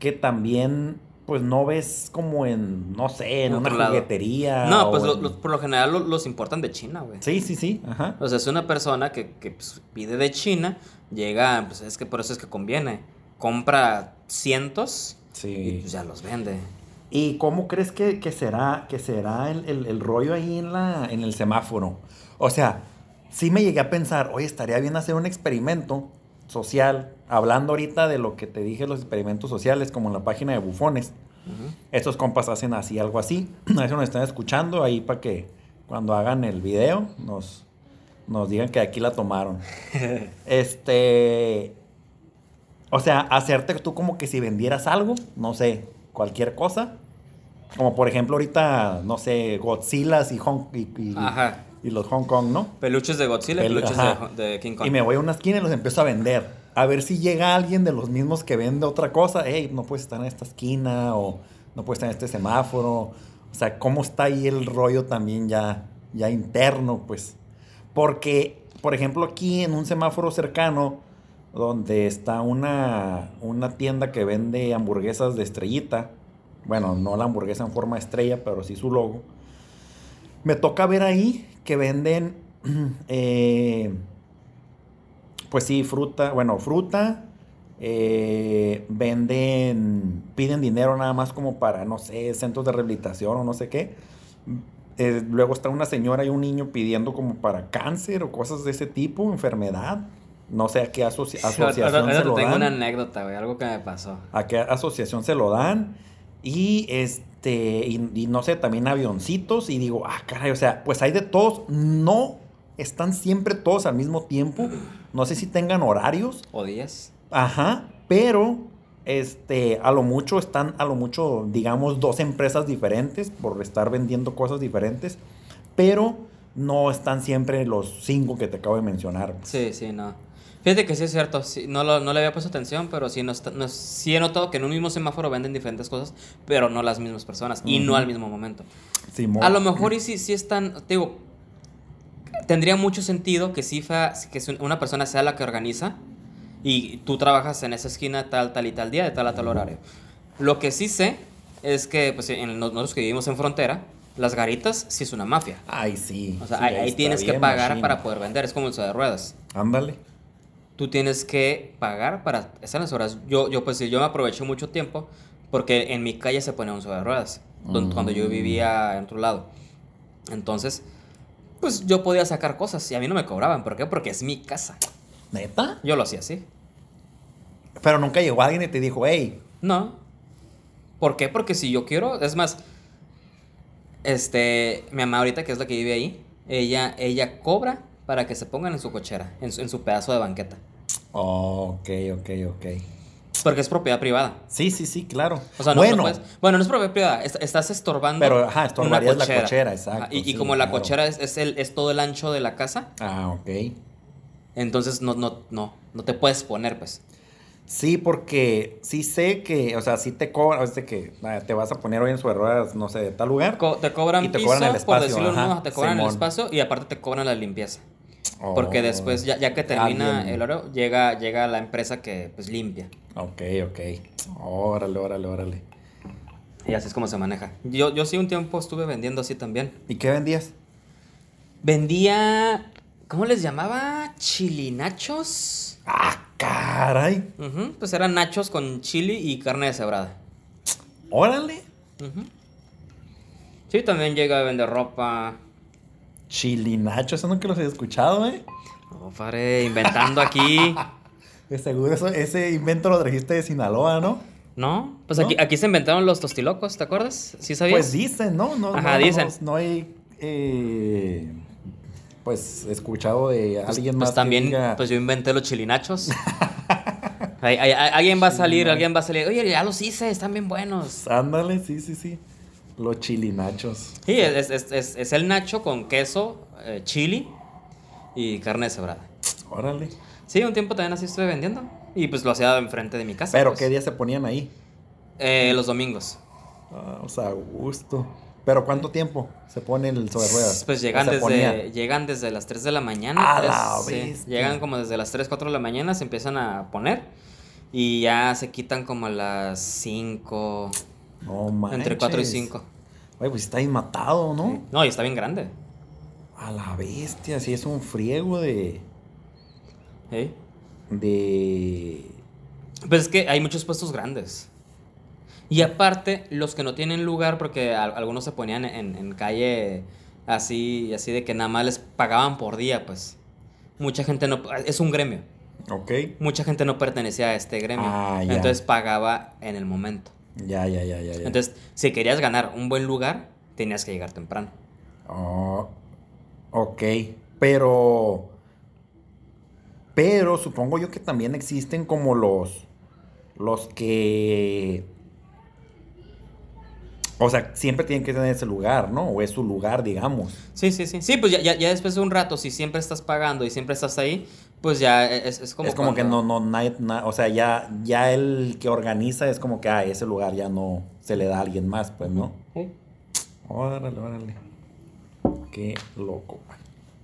que también, pues, no ves como en, no sé, en una lado. juguetería. No, pues lo- en- lo- por lo general lo- los importan de China, güey. Sí, sí, sí, ajá. O sea, es una persona que, que, pues, pide de China, llega, pues es que por eso es que conviene. Compra cientos y Sí. pues ya los vende. ¿Y cómo crees que, que será, que será el, el- el rollo ahí en, la, en el semáforo? O sea, sí me llegué a pensar, oye, estaría bien hacer un experimento social, hablando ahorita de lo que te dije, los experimentos sociales, como en la página de bufones. Estos compas hacen así, algo así. A si nos están escuchando ahí para que cuando hagan el video nos, nos digan que aquí la tomaron. este. O sea, hacerte tú como que si vendieras algo, no sé, cualquier cosa. Como por ejemplo ahorita, no sé, Godzilla y, Hong, y, y- Ajá. y los Hong Kong, ¿no? Peluches de Godzilla y Pel- peluches de, de King Kong. Y me voy a una esquina y los empiezo a vender. A ver si llega alguien de los mismos que vende otra cosa. Hey, no puedes estar en esta esquina o no puedes estar en este semáforo. O sea, ¿cómo está ahí el rollo también ya, ya interno? Pues, porque, por ejemplo, aquí en un semáforo cercano, donde está una, una tienda que vende hamburguesas de estrellita, bueno, no la hamburguesa en forma estrella, pero sí su logo, me toca ver ahí que venden, eh, pues sí, fruta, bueno, fruta, eh, venden, piden dinero nada más como para, no sé, centros de rehabilitación o no sé qué. Eh, luego está una señora y un niño pidiendo como para cáncer o cosas de ese tipo, enfermedad. No sé a qué asoci- asociación ahorita se te lo tengo dan una anécdota, güey, algo que me pasó. a qué asociación se lo dan. Y este, y, y no sé, también avioncitos. Y digo, ah, caray, o sea, pues hay de todos. No están siempre todos al mismo tiempo. No sé si tengan horarios. ¿O 10? Ajá, pero este, a lo mucho están, a lo mucho, digamos, dos empresas diferentes por estar vendiendo cosas diferentes. Pero no están siempre los cinco que te acabo de mencionar. Sí, sí, no. Fíjate que sí es cierto, sí, no, lo- no le había puesto atención, pero sí, no está- no- sí he notado que en un mismo semáforo venden diferentes cosas, pero no las mismas personas y no al mismo momento. Simón. A lo mejor y sí, sí están, te digo, tendría mucho sentido que sí fa- que una persona sea la que organiza y tú trabajas en esa esquina tal, tal y tal día, de tal a tal horario. Lo que sí sé es que pues, en, nosotros que vivimos en frontera, las garitas sí es una mafia. Ay, sí. O sea, sí, ahí, ahí tienes que pagar para poder vender, es como el de ruedas. Ándale. Tú tienes que pagar para estar en las horas. Yo, yo pues yo me aproveché mucho tiempo porque en mi calle se ponía un sobre ruedas, cuando yo vivía en otro lado. Entonces, pues yo podía sacar cosas y a mí no me cobraban. ¿Por qué? Porque es mi casa. ¿Neta? Yo lo hacía así. Pero nunca llegó alguien y te dijo, hey, No. ¿Por qué? Porque si yo quiero, es más, este, mi mamá ahorita, que es la que vive ahí, ella, ella cobra para que se pongan en su cochera, en su, en su pedazo de banqueta. oh, ok, ok, ok. Porque es propiedad privada. Sí, sí, sí, claro. O sea, no, bueno, no puedes- bueno, no es propiedad privada, est- estás estorbando. Pero, ajá, estorbarías la cochera, exacto, Ajá, Y, y como la cochera es, es, el, es todo el ancho de la casa, Ah, ok. entonces no, no, no, no te puedes poner, pues. Sí, porque sí sé que, o sea, sí te cobran, es de que ah, te vas a poner hoy en su ruedas, no sé, de tal lugar. Co- te cobran Y te piso, cobran el por espacio, decirlo ajá, no, te cobran el espacio y aparte te cobran la limpieza. Oh, Porque después, ya, ya que termina el oro, llega, llega la empresa que pues limpia. Ok, ok. Órale, órale, órale. Y así es como se maneja. Yo, yo sí un tiempo estuve vendiendo así también. ¿Y qué vendías? Vendía, ¿cómo les llamaba? Chilinachos. Ah, caray. Pues eran nachos con chili y carne deshebrada. Órale. Sí, también llega a vender ropa. Chilinacho, eso nunca los he escuchado, ¿eh? Oh, padre, inventando aquí. De seguro eso, ese invento lo trajiste de Sinaloa, ¿no? ¿No? Pues ¿No? Aquí, aquí se inventaron los tostilocos, ¿te acuerdas? ¿Sí sabías? Pues dicen, ¿no? no Ajá, no, dicen. No, no hay, eh, pues, escuchado de Pues- alguien pues más también, que diga, pues yo inventé los chilinachos. Ay, ay, ay, alguien va a salir, alguien va a salir. Oye, ya los hice, están bien buenos. ándale, sí, sí, sí. Los chilinachos. Sí, es, es- es- es el nacho con queso, eh, chili y carne deshebrada. Órale. Sí, un tiempo también así estuve vendiendo. Y pues lo hacía enfrente de mi casa. ¿Pero pues. qué días se ponían ahí? Eh, los domingos. Ah, o sea, a gusto. ¿Pero cuánto tiempo se pone el sobre ruedas? Pues llegan desde, llegan desde las 3 de la mañana. ¡A tres, la sí. Llegan como desde las 3, 4 de la mañana, se empiezan a poner. Y ya se quitan como a las 5, No manches. entre 4 y 5. Oye, pues está matado, ¿no? No, y está bien grande. A la bestia, sí es un friego de. ¿eh? de. Pues es que hay muchos puestos grandes. Y aparte, los que no tienen lugar, porque al- algunos se ponían en, en calle así, así de que nada más les pagaban por día, pues. Mucha gente no. Es un gremio. Ok. Mucha gente no pertenecía a este gremio. Ah, ya. Entonces pagaba en el momento. Ya, ya, ya, ya. ya. Entonces, si querías ganar un buen lugar, tenías que llegar temprano. Oh, ok. Pero. Pero supongo yo que también existen como los. Los que. O sea, siempre tienen que tener ese lugar, ¿no? O es su lugar, digamos. Sí, sí, sí. Sí, pues ya, ya, ya después de un rato, si siempre estás pagando y siempre estás ahí, pues ya es, es como. es como que no, no, nadie- na- o sea, ya, ya el que organiza es como que, ah, ese lugar ya no se le da a alguien más, pues, ¿no? Sí, Órale, órale. Qué loco.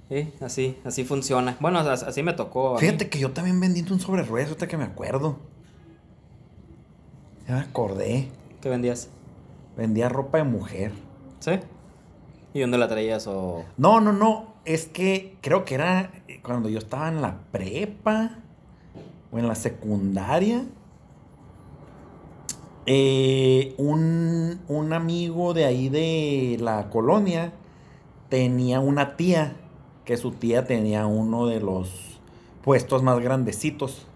sí, así, así funciona. Bueno, as- así me tocó. Fíjate que yo también vendí un sobre ruedas, ahorita que me acuerdo. Ya me acordé. ¿Qué vendías? Vendía ropa de mujer. ¿Sí? ¿Y dónde la traías o...? No, no, no. Es que creo que era cuando yo estaba en la prepa o en la secundaria. Eh, un, un amigo de ahí de la colonia tenía una tía, que su tía tenía uno de los puestos más grandecitos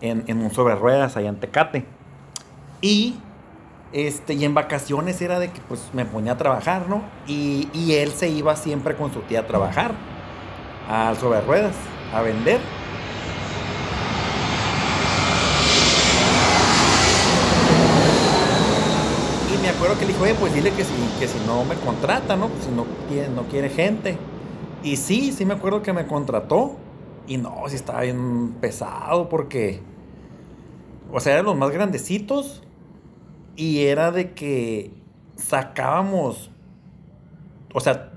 en, en un sobre ruedas allá en Tecate. Y este, y en vacaciones era de que pues me ponía a trabajar, ¿no? Y, él se iba siempre con su tía a trabajar, al sobre ruedas, a vender. Y me acuerdo que le dijo, oye, pues dile que si, que si no me contrata, ¿no? Pues si no quiere, no quiere gente. Y sí, sí me acuerdo que me contrató. Y no, sí estaba bien pesado porque... O sea, eran los más grandecitos. Y era de que sacábamos. O sea,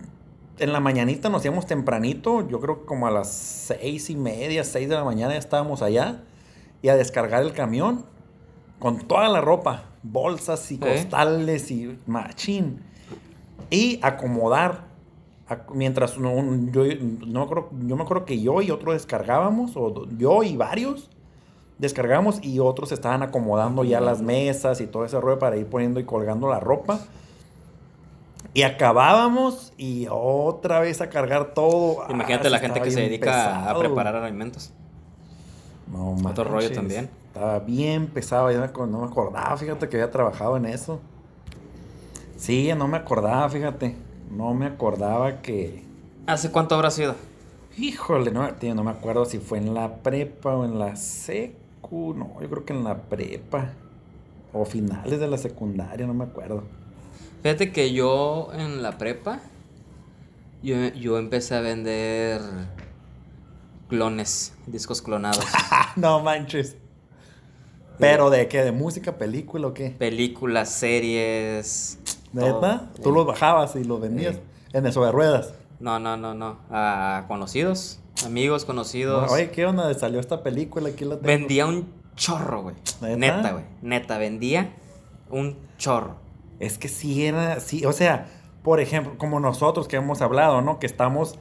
en la mañanita nos íbamos tempranito. Yo creo que como a las seis y media, seis de la mañana ya estábamos allá. Y a descargar el camión. Con toda la ropa. Bolsas y ¿Eh? costales y machín. Y acomodar. ac- Mientras un- yo, no yo me acuerdo que yo y otro descargábamos. O yo y varios descargamos y otros estaban acomodando ya las mesas y todo ese rollo para ir poniendo y colgando la ropa. Y acabábamos y otra vez a cargar todo. Imagínate Ah, la gente que se dedica a preparar alimentos. No, Otro rollo manches, también. Estaba bien pesado, ya me no me acordaba, fíjate que había trabajado en eso. Sí, no me acordaba, fíjate. No me acordaba que... ¿Hace cuánto habrá sido? Híjole, no, tío, no me acuerdo si fue en la prepa o en la secu. No, yo creo que en la prepa. O finales de la secundaria, no me acuerdo. Fíjate que yo en la prepa, yo, yo empecé a vender clones, discos clonados. no manches. ¿Pero de qué? ¿De música, película o qué? Películas, series. ¿Neta? todo. Tú los bajabas y los vendías Sí. en el sobre ruedas. No, no, no, no. A conocidos, amigos conocidos. Oye, ¿qué onda? ¿Salió esta película? Aquí la tengo. vendía un chorro, güey. ¿Neta? Neta, güey. Neta, vendía un chorro. Es que sí era, sí, o sea, por ejemplo, como nosotros que hemos hablado, ¿no? Que estamos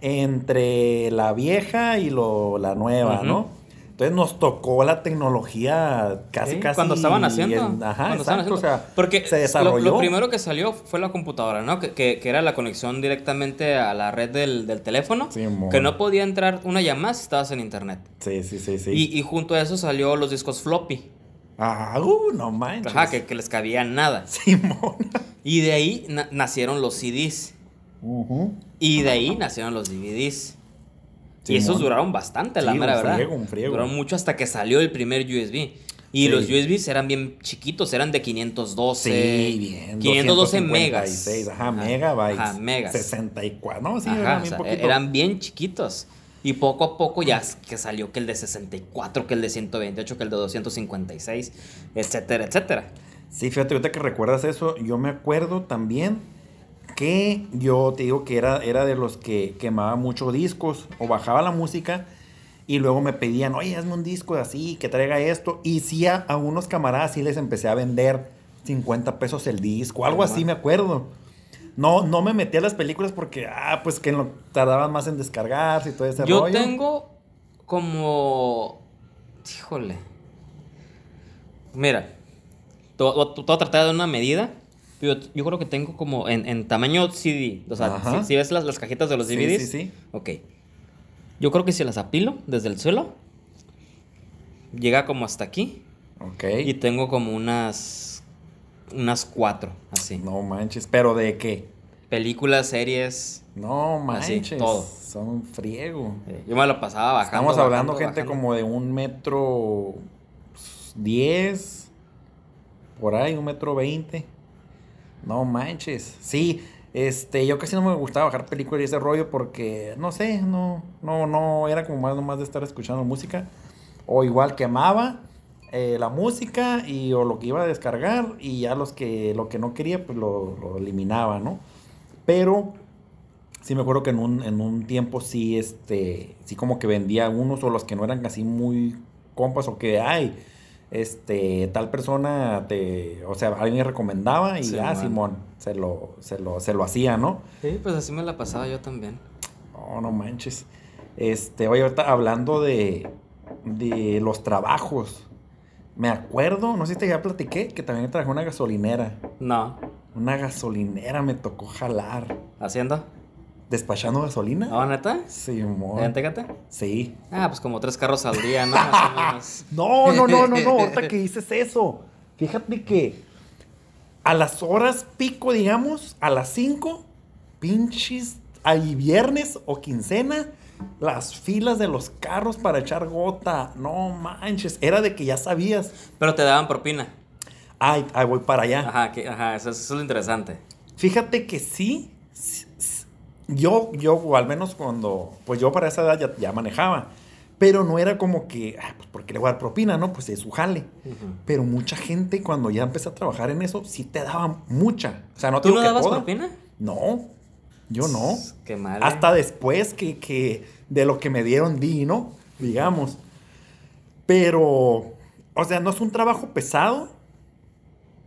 entre la vieja y lo, la nueva, Ujú. ¿no? Entonces nos tocó la tecnología casi, Sí, casi. Cuando estaban haciendo. en- ajá, cuando estaban exacto, o haciendo. sea, Porque se desarrolló. Lo, primero que salió fue la computadora, ¿no? Que, que- que era la conexión directamente a la red del, del teléfono. Sí, que no podía entrar una llamada si estabas en internet. Sí, sí, sí, sí. Y, y junto a eso salió los discos floppy. Ah, uh, no manches. Ajá, que, que les cabía nada. Simón. Y de ahí na- nacieron los CDs. Ujú. Y de ahí nacieron los DVDs. Y esos duraron bastante, la mera un verdad. friego, un friego. Duraron mucho hasta que salió el primer USB. Y Sí. los USBs eran bien chiquitos, eran de 512. Sí, bien. 512 256, megas. Ajá, megabytes. Ajá, megas. 64. No, sí, Ajá, eran o bien sea, eran bien chiquitos. Y poco a poco ya que salió que el de 64, que el de 128, que el de 256, etcétera, etcétera. Sí, fíjate, ahorita que recuerdas eso, yo me acuerdo también que yo te digo que era, era de los que quemaba muchos discos o bajaba la música y luego me pedían, oye, hazme un disco así, que traiga esto. Y sí, a, a unos camaradas sí les empecé a vender 50 pesos el disco, algo así me acuerdo. No, no me metí a las películas porque, ah, pues que no, tardaban más en descargarse y todo ese Yo rollo. tengo como. Híjole. Mira, te voy a tratar de una medida. Yo, yo creo que tengo como en, en tamaño CD. O sea, si, si ves las, las cajitas de los Sí, DVDs. sí, sí. Ok. Yo creo que si las apilo desde el suelo, llega como hasta aquí. Ok. Y tengo como unas. Unas cuatro, así. No manches, pero ¿de qué? Películas, series. No Así, manches. todo. Son un friego. eh, Yo me lo pasaba bajando. Estamos hablando bajando, gente bajando. como de un metro pues, diez, por ahí, un metro veinte. No manches. Sí, este, yo casi no me gustaba bajar películas y ese rollo porque, no sé, no, no, no, era como más nomás de estar escuchando música. O igual quemaba eh, la música y o lo que iba a descargar y ya los que, lo que no quería, pues lo, eliminaba, ¿no? Pero Sí, me acuerdo que en un, en un tiempo sí, este, sí como que vendía unos o los que no eran así muy compas o que, ay, este, tal persona te, o sea, alguien me recomendaba y, Sí, ah, man. Simón, se lo, se lo, se lo hacía, ¿no? Sí, pues así me la pasaba yo también. Oh, no manches. Este, oye, ahorita hablando de, de los trabajos, me acuerdo, no sé si te ya platiqué, que también trabajé una gasolinera. No. Una gasolinera me tocó jalar. ¿Haciendo? ¿Despachando gasolina? ¿No, neta? Simón. ¿En Tecate? Sí. Ah, pues como tres carros al día, ¿no? No, no, no, no, no. Ahorita que dices eso. Fíjate que a las horas pico, digamos, a las 5, pinches, ahí viernes o quincena, las filas de los carros para echar gota. No manches. Era de que ya sabías. Pero te daban propina. Ay, ay, voy para allá. Ajá, que, ajá, eso, eso es lo interesante. Fíjate que sí. Yo, yo, o al menos cuando, pues yo para esa edad ya, ya manejaba. Pero no era como que, ah, pues porque le voy a dar propina, ¿no? Pues es su jale. Pero mucha gente cuando ya empecé a trabajar en eso, sí te daban mucha. O sea, no te ¿Tú no que dabas toda. propina? No, yo no. Qué mal. Hasta después que, que de lo que me dieron di, ¿no? Digamos. Pero, o sea, no es un trabajo pesado,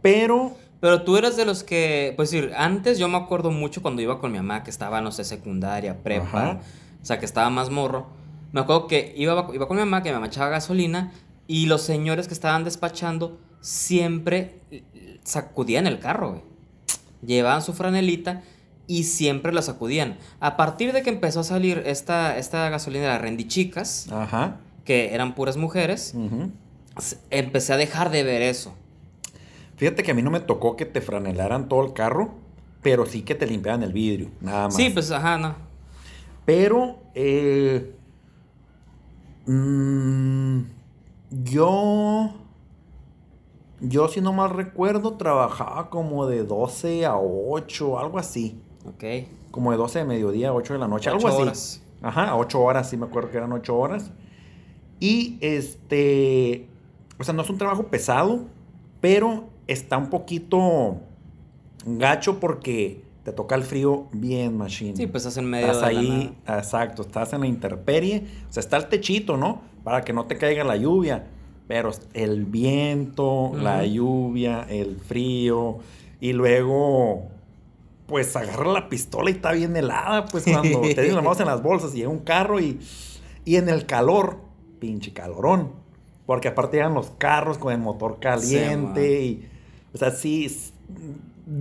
pero Pero tú eras de los que, pues decir, antes yo me acuerdo mucho cuando iba con mi mamá, que estaba, no sé, secundaria, prepa, Ajá. o sea, que estaba más morro. Me acuerdo que iba, iba con mi mamá, que mi mamá echaba gasolina, y los señores que estaban despachando siempre sacudían el carro, güey. Llevaban su franelita y siempre la sacudían. A partir de que empezó a salir esta, esta gasolinera Rendichicas, Ajá. que eran puras mujeres, s- empecé a dejar de ver eso. Fíjate que a mí no me tocó que te franelaran todo el carro, pero sí que te limpiaban el vidrio, nada más. Sí, pues, ajá, no. Pero, eh, mm, yo, yo si no mal recuerdo, trabajaba como de 12 a 8, algo así. Ok. Como de 12 de mediodía a 8 de la noche, algo Ocho así. horas. Ajá, 8 horas, sí me acuerdo que eran 8 horas. Y este, o sea, no es un trabajo pesado, pero está un poquito gacho porque te toca el frío bien, machine. Sí, pues estás en medio Estás de la ahí, exacto, estás en la intemperie. O sea, está el techito, ¿no? Para que no te caiga la lluvia. Pero el viento, la lluvia, el frío. Y luego, pues agarra la pistola y está bien helada. Pues cuando te dicen las manos en las bolsas y llega un carro y, y en el calor, pinche calorón. Porque aparte llegan los carros con el motor caliente. y, o sea, sí,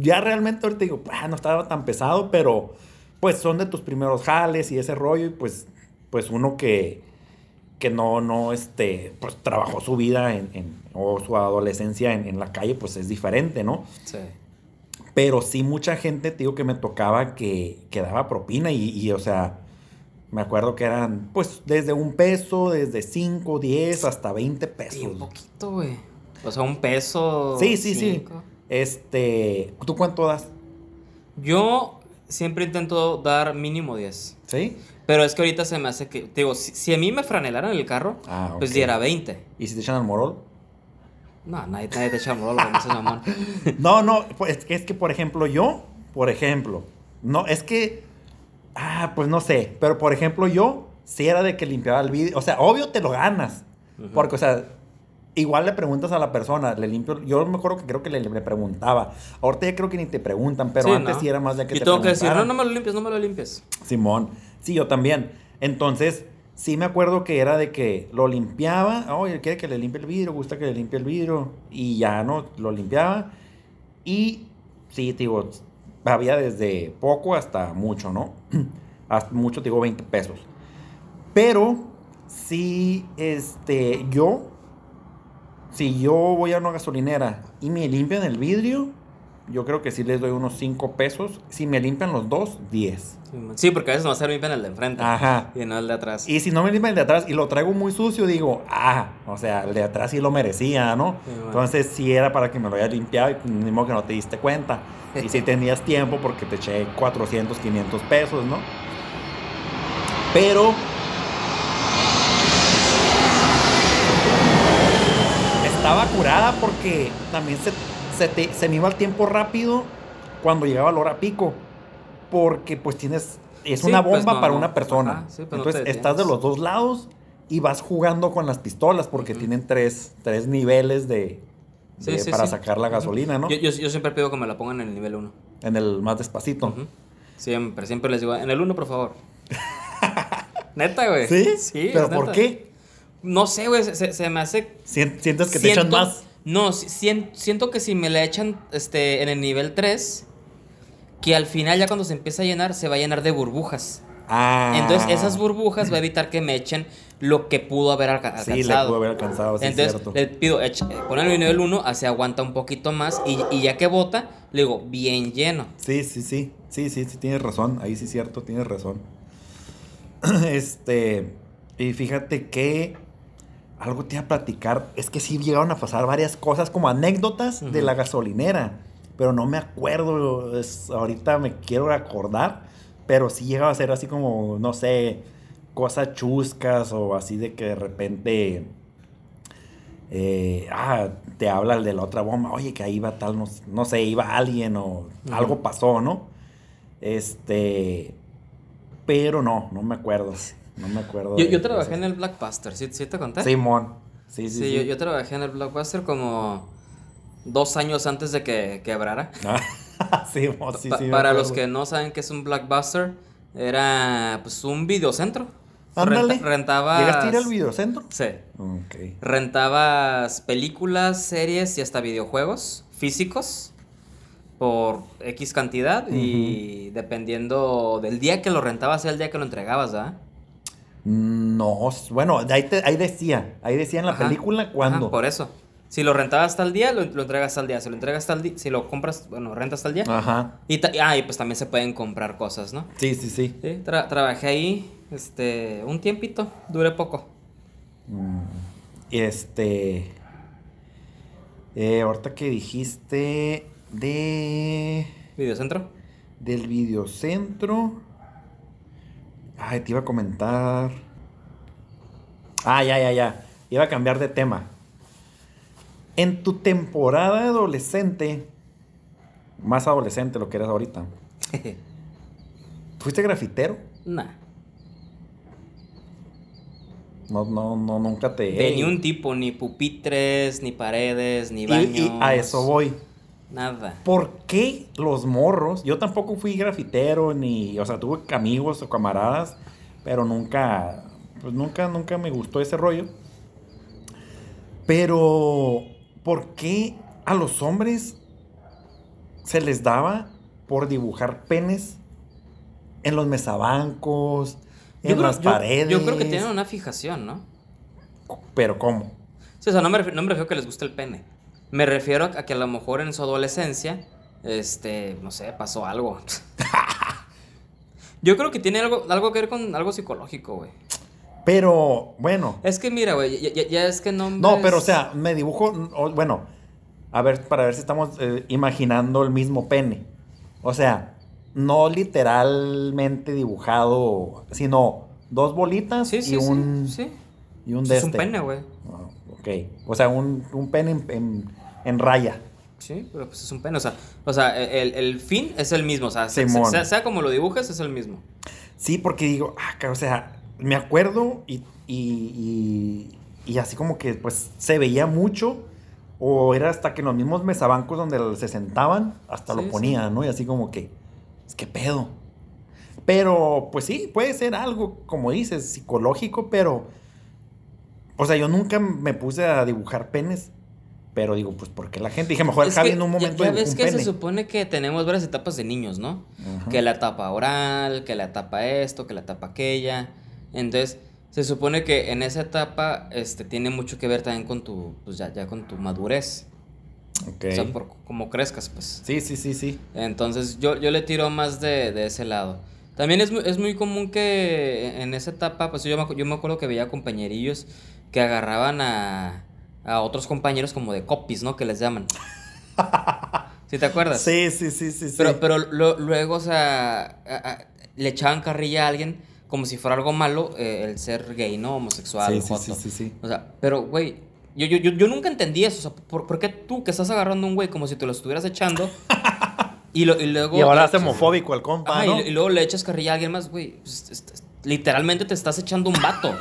ya realmente ahorita digo, "Ah, no estaba tan pesado, pero pues son de tus primeros jales y ese rollo. Y pues, pues uno que, que no, no, este, pues trabajó su vida en, en- o su adolescencia en, en la calle, pues es diferente, ¿no? Sí. Pero sí mucha gente, te digo, que me tocaba que, que daba propina y, y, o sea, me acuerdo que eran, pues, desde un peso, desde 5, 10, hasta 20 pesos. Sí, un poquito, güey. O sea, un peso. Sí, sí, sí. Este, ¿tú cuánto das? Yo, siempre intento dar mínimo 10. ¿Sí? Pero es que ahorita se me hace que, te digo, si, si a mí me franelaran el carro, Ah, pues diera 20. ¿Y si te echan al morol? No, nadie, nadie te echa morol, güey, no. No, no, pues es que, es que, por ejemplo, yo, por ejemplo, no, es que, ah, pues no sé, pero por ejemplo, yo, si era de que limpiaba el vidrio, o sea, obvio te lo ganas, porque, o sea, igual le preguntas a la persona, le limpio, yo me acuerdo que creo que le, le preguntaba, ahorita ya creo que ni te preguntan, pero Sí, antes ¿no? sí era más de que Y te tengo que decir, no, no me lo limpies, no me lo limpies. Simón, sí, yo también. Entonces, sí me acuerdo que era de que lo limpiaba, oye, quiere que le limpie el vidrio, gusta que le limpie el vidrio, y ya no, lo limpiaba. Y sí, te digo, había desde poco hasta mucho, ¿no? Hasta mucho, digo, 20 pesos. Pero, sí, este, yo, si yo voy a una gasolinera y me limpian el vidrio, yo creo que sí les doy unos 5 pesos. Si me limpian los dos, 10. Sí, porque a veces no se limpian el de enfrente. Ajá. Y no el de atrás. Y si no me limpian el de atrás y lo traigo muy sucio, digo, ah, o sea, el de atrás sí lo merecía, ¿no? Sí, bueno. Entonces sí era para que me lo haya limpiado y modo que no te diste cuenta. Y si tenías tiempo porque te eché 400, 500 pesos, ¿no? Pero... Estaba curada porque también se, se, te- se me iba el tiempo rápido cuando llegaba la hora pico. Porque pues tienes... Es Sí, una pues, bomba no, para no. una persona. Ajá, sí, no Entonces estás de los dos lados y vas jugando con las pistolas porque tienen tres, tres niveles de, Sí, de- sí, para sacar la gasolina, ¿no? Yo, yo, yo siempre pido que me la pongan en el nivel 1. En el más despacito. Siempre, siempre les digo, en el 1, por favor. neta, güey. ¿Sí? Sí. ¿Pero por neta. qué? No sé, güey, se, se- me hace... Sien- ¿Sientes que te echan siento- más? No, si- sien- siento que si me la echan este, en el nivel 3, que al final ya cuando se empieza a llenar, se va a llenar de burbujas. Ah. Entonces esas burbujas va a evitar que me echen lo que pudo haber alca- alcanzado. Sí, le pudo haber alcanzado, sí, es Entonces cierto. le pido, eh, ponerlo en nivel 1, así aguanta un poquito más y, y ya que bota, le digo, bien lleno. Sí, sí, sí. Sí, sí, sí, tienes razón. Ahí sí es cierto, tienes razón. este. Y fíjate que. Algo te iba a platicar. Es que sí llegaron a pasar varias cosas como anécdotas de la gasolinera. Pero no me acuerdo. es- ahorita me quiero acordar. Pero sí llegaba a ser así como, no sé, cosas chuscas o así de que de repente. eh, ah, te habla el de la otra bomba, oye, que ahí iba tal, no, no sé, iba alguien o algo pasó, ¿no? Este, pero no, no me acuerdo, no me acuerdo. Yo, yo trabajé en el Blackbuster, ¿sí, sí te conté? Simón, sí, Sí, sí, sí. Yo, yo trabajé en el Blockbuster como dos años antes de que quebrara. Ah, Simón, sí, Pa- sí, me para los que no saben qué es un Blockbuster, era pues un videocentro. Ándale. Renta- rentabas... ¿Llegaste a ir al videocentro? Sí. Ok. Rentabas películas, series y hasta videojuegos físicos por X cantidad y dependiendo del día que lo rentabas era el día que lo entregabas, ¿verdad? No, bueno, ahí, te- ahí decía, ahí decía en la Ajá. película cuándo. Por eso. Si lo rentabas hasta el día, lo, lo entregas al día. Si lo entregas hasta el día, si lo compras, bueno, rentas hasta el día. Ajá, Y, ah, y pues también se pueden comprar cosas, ¿no? sí, sí, sí. Sí, tra- trabajé ahí este, un tiempito, duré poco. Mm, Este. eh, ahorita que dijiste de. Videocentro. Del videocentro. Ay, te iba a comentar. Ah, ya, ya, ya. Iba a cambiar de tema. En tu temporada adolescente, más adolescente lo que eres ahorita, ¿fuiste grafitero? nah. No, no, no, nunca te. De ni un tipo, ni pupitres, ni paredes, ni Y- baños. y a eso voy. Nada. ¿Por qué los morros? Yo tampoco fui grafitero ni, o sea, tuve amigos o camaradas, pero nunca, pues nunca, nunca me gustó ese rollo. Pero, ¿por qué a los hombres se les daba por dibujar penes en los mesabancos, en creo- las yo- paredes? Yo creo que tienen una fijación, ¿no? Pero ¿cómo? Sí, o sea, no me, refiero, no me refiero que les guste el pene. Me refiero a que a lo mejor en su adolescencia, este, no sé, pasó algo. Yo creo que tiene algo, algo que ver con algo psicológico, güey. Pero, bueno, Es que mira, güey, ya, ya- ya es que no... No, pero o sea, me dibujo, bueno, a ver, para ver si estamos eh, imaginando el mismo pene. O sea, no literalmente dibujado, sino dos bolitas Sí, sí, y sí, un sí. y un de Es un pene, güey. Ok. O sea, un, un pene en, en- en raya. Sí, pero pues es un pene. O sea, o sea el, el fin es el mismo. O sea, sea, sea como lo dibujes, es el mismo. Sí, porque digo, ah, o sea, me acuerdo y, y, y, y así como que pues se veía mucho. O era hasta que en los mismos mesabancos donde se sentaban, hasta Sí, lo sí. ponían, ¿no? Y así como que, es que pedo. Pero, pues sí, puede ser algo, como dices, psicológico, pero. O sea, yo nunca me puse a dibujar penes. Pero digo, pues, porque la gente? Dije, mejor Javi en un ya- momento ya, dibujó ves un que pene. se supone que tenemos varias etapas de niños, ¿no? Ajá. Que la etapa oral, que la etapa esto, que la etapa aquella. Entonces, se supone que en esa etapa este, tiene mucho que ver también con tu, pues ya, ya con tu madurez. Ok. O sea, por cómo crezcas, pues. Sí, sí, sí, sí. Entonces, yo, yo le tiro más de, de ese lado. También es, es muy común que en esa etapa, pues yo me, yo me acuerdo que veía compañerillos que agarraban a, a otros compañeros como de copies, ¿no? Que les llaman. ¿Sí te acuerdas? Sí, sí, sí, sí. sí. Pero, pero lo- luego, o sea, a- a- le echaban carrilla a alguien como si fuera algo malo eh, el ser gay, ¿no? Homosexual, Sí, sí, joto. sí, sí, sí. O sea, pero, güey, yo, yo, yo, yo nunca entendí eso. O sea, ¿por, por qué tú que estás agarrando a un güey como si te lo estuvieras echando y, lo- y luego... Y ahora es homofóbico el compa, Ajá, y- ¿no? y, luego le echas carrilla a alguien más, güey. pues, literalmente te estás echando un vato.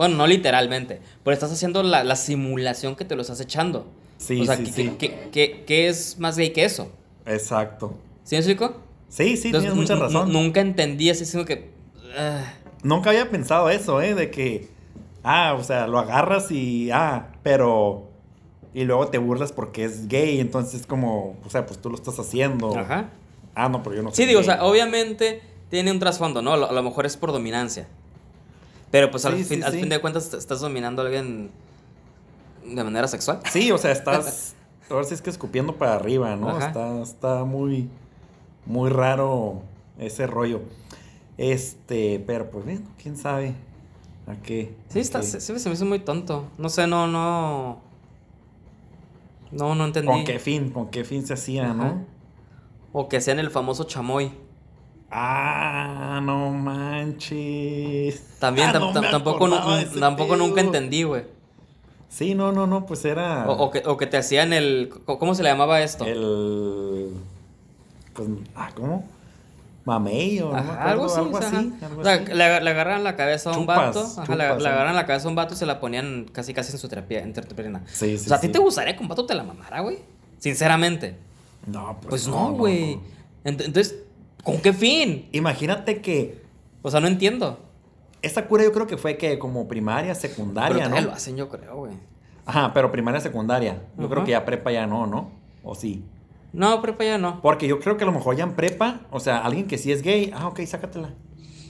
Bueno, no literalmente, pero estás haciendo la, la simulación que te lo estás echando. Sí, o sea, sí, ¿qué, sí. qué- qué- qué es más gay que eso? Exacto. ¿Sí me explico? Sí, sí, Entonces, tienes mucha razón. Nunca entendí así, sino que... ah, Nunca había pensado eso, ¿eh? De que, ah, o sea, lo agarras y, ah, pero... Y luego te burlas porque es gay, entonces es como, o sea, pues tú lo estás haciendo. Ajá. Ah, no, pero yo no Sí, soy digo, o gay. sea, obviamente tiene un trasfondo, ¿no? A lo, a lo mejor es por dominancia. Pero pues al, fin, sí, al sí. fin de cuentas estás dominando a alguien de manera sexual. Sí, o sea, estás, ahora sí es que escupiendo para arriba, ¿no? Ajá. Está, está muy, muy raro ese rollo. Este, pero pues bien, quién sabe a qué. Sí, a está, qué- se, se me hizo muy tonto. No sé, no, no... No, no entendí. ¿Con qué fin? ¿Con qué fin se hacía, Ajá. no? O que sean el famoso chamoy. Ah, no manches. También Ah, no tampoco, nunca pedo. entendí, güey. Sí, no, no, no, pues era. O, o que, o que te hacían el... ¿Cómo se le llamaba esto? El. Pues, ah, ¿cómo? Mamey o Ajá, algo así. algo así. ajá. algo O sea, así. le, le agarran la cabeza a un Chupas, vato. Ajá, le, chupas, le agarran la cabeza a un vato y se la ponían casi casi en su terapia, entre tu pierna. Sí, sí, o sea, ¿a ti sí. te gustaría que un vato te la mamara, güey? Sinceramente. No, pues, Pues no, güey. Ent- Entonces, ¿con qué fin? Imagínate que O sea, no entiendo. esa cura yo creo que fue que como primaria, Pero secundaria, todavía ¿no? lo hacen, yo creo, güey. Ajá, pero primaria, secundaria. Yo creo que ya prepa ya no, ¿no? O sí. No, prepa ya no. Porque yo creo que a lo mejor ya en prepa, o sea, alguien que sí es gay, ah, ok, sácatela.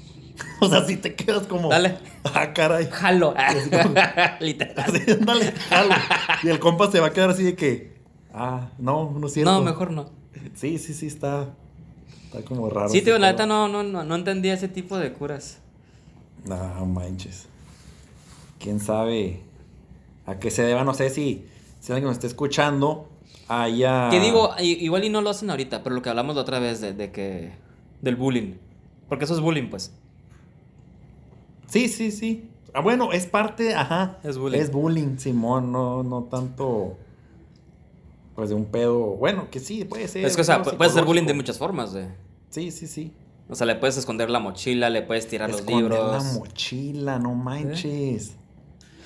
o sea, si te quedas como. Dale. Ah, caray. Jalo. Literal. Así, dale, jalo. Y el compa se va a quedar así de que. Ah, no, no es cierto. No, mejor no. Sí, sí, sí, está. Está como raro. Sí, tío, la neta no, no, no, no entendía ese tipo de curas. No manches. Quién sabe a qué se deba. No sé si, si alguien nos está escuchando haya. Que digo, igual y no lo hacen ahorita, pero lo que hablamos la otra vez de, de que. del bullying. Porque eso es bullying, pues. Sí, sí, sí. Ah, bueno, es parte, ajá. Es bullying. Es bullying, Simón, no, no tanto. Pues de un pedo. Bueno, que sí, puede ser. es que, o sea, algo pu- puedes hacer bullying de muchas formas, güey. Sí, sí, sí. O sea, le puedes esconder la mochila, le puedes tirar Esconder los libros. la mochila, no manches.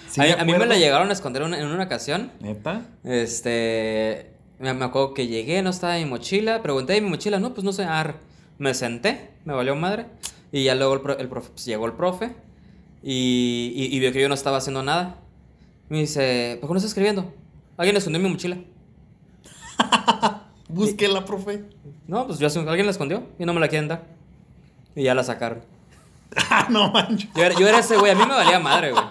Sí a, mí, a mí me la llegaron a esconder una- en una ocasión. ¿Neta? Este. Me, me acuerdo que llegué, no estaba mi mochila. Pregunté, ¿y mi mochila? No, pues no sé. ar. Me senté, me valió madre. Y ya luego el, pro- el profe, pues, llegó el profe. Y, y- y vio que yo no estaba haciendo nada. Me dice, ¿por qué no estás escribiendo? Alguien escondió mi mochila. Búsquela, profe. No, pues yo, alguien la escondió y no me la quieren dar. Y ya la sacaron. Ah, no manches. Yo era, yo era ese güey, a mí me valía madre, güey.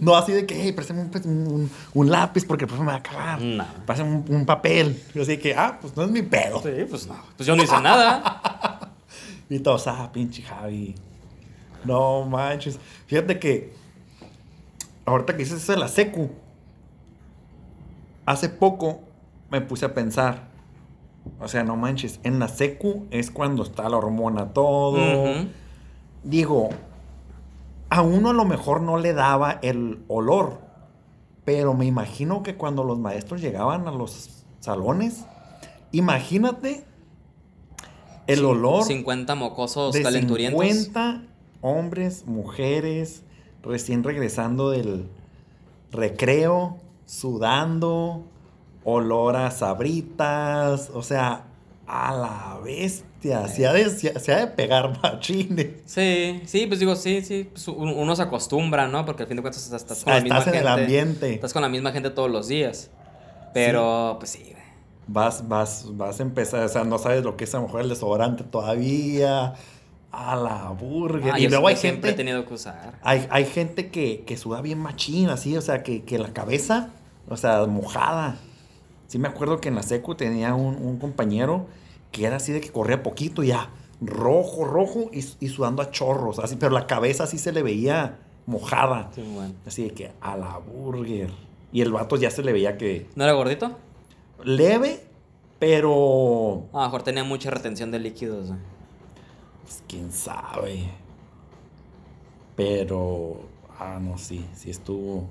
No así de que, hey, préstame un, pues, un- un lápiz porque el profe me va a cagar. No. Pásame un, un papel. Yo así que, ah, pues no es mi pedo. Sí, pues no. Pues yo no hice nada. Y todos, ah, pinche Javi. No manches. Fíjate que, ahorita que dices eso de la secu, hace poco me puse a pensar, O sea, no manches. En la secu es cuando está la hormona todo. Digo, a uno a lo mejor no le daba el olor. Pero me imagino que cuando los maestros llegaban a los salones, imagínate el Cin- olor 50 mocosos de calenturientos. 50 hombres, mujeres, recién regresando del recreo, sudando, olor a sabritas, o sea, a la bestia, se ha de, se, ha de pegar machines. Sí, sí, pues digo, sí, sí. pues un- uno se acostumbra, ¿no? Porque al fin de cuentas estás, estás con Ah, la misma estás en el gente. ambiente. Estás con la misma gente todos los días. Pero, pues sí. Vas, vas, vas a empezar, o sea, no sabes lo que es a lo mejor el desodorante todavía, a la burger. Ah, y luego hay he gente, tenido que usar. Hay, hay gente que, que suda bien machín, así, o sea, que, que la cabeza, o sea, mojada. Sí me acuerdo que en la secu tenía un, un compañero que era así de que corría poquito y ya, rojo, rojo y, y sudando a chorros, así, pero la cabeza así se le veía mojada. Sí, bueno. Así de que a la burger. Y el vato ya se le veía que ¿No era gordito? leve, pero A lo mejor tenía mucha retención de líquidos. güey. Pues, quién sabe. Pero, ah, no, sí, sí estuvo.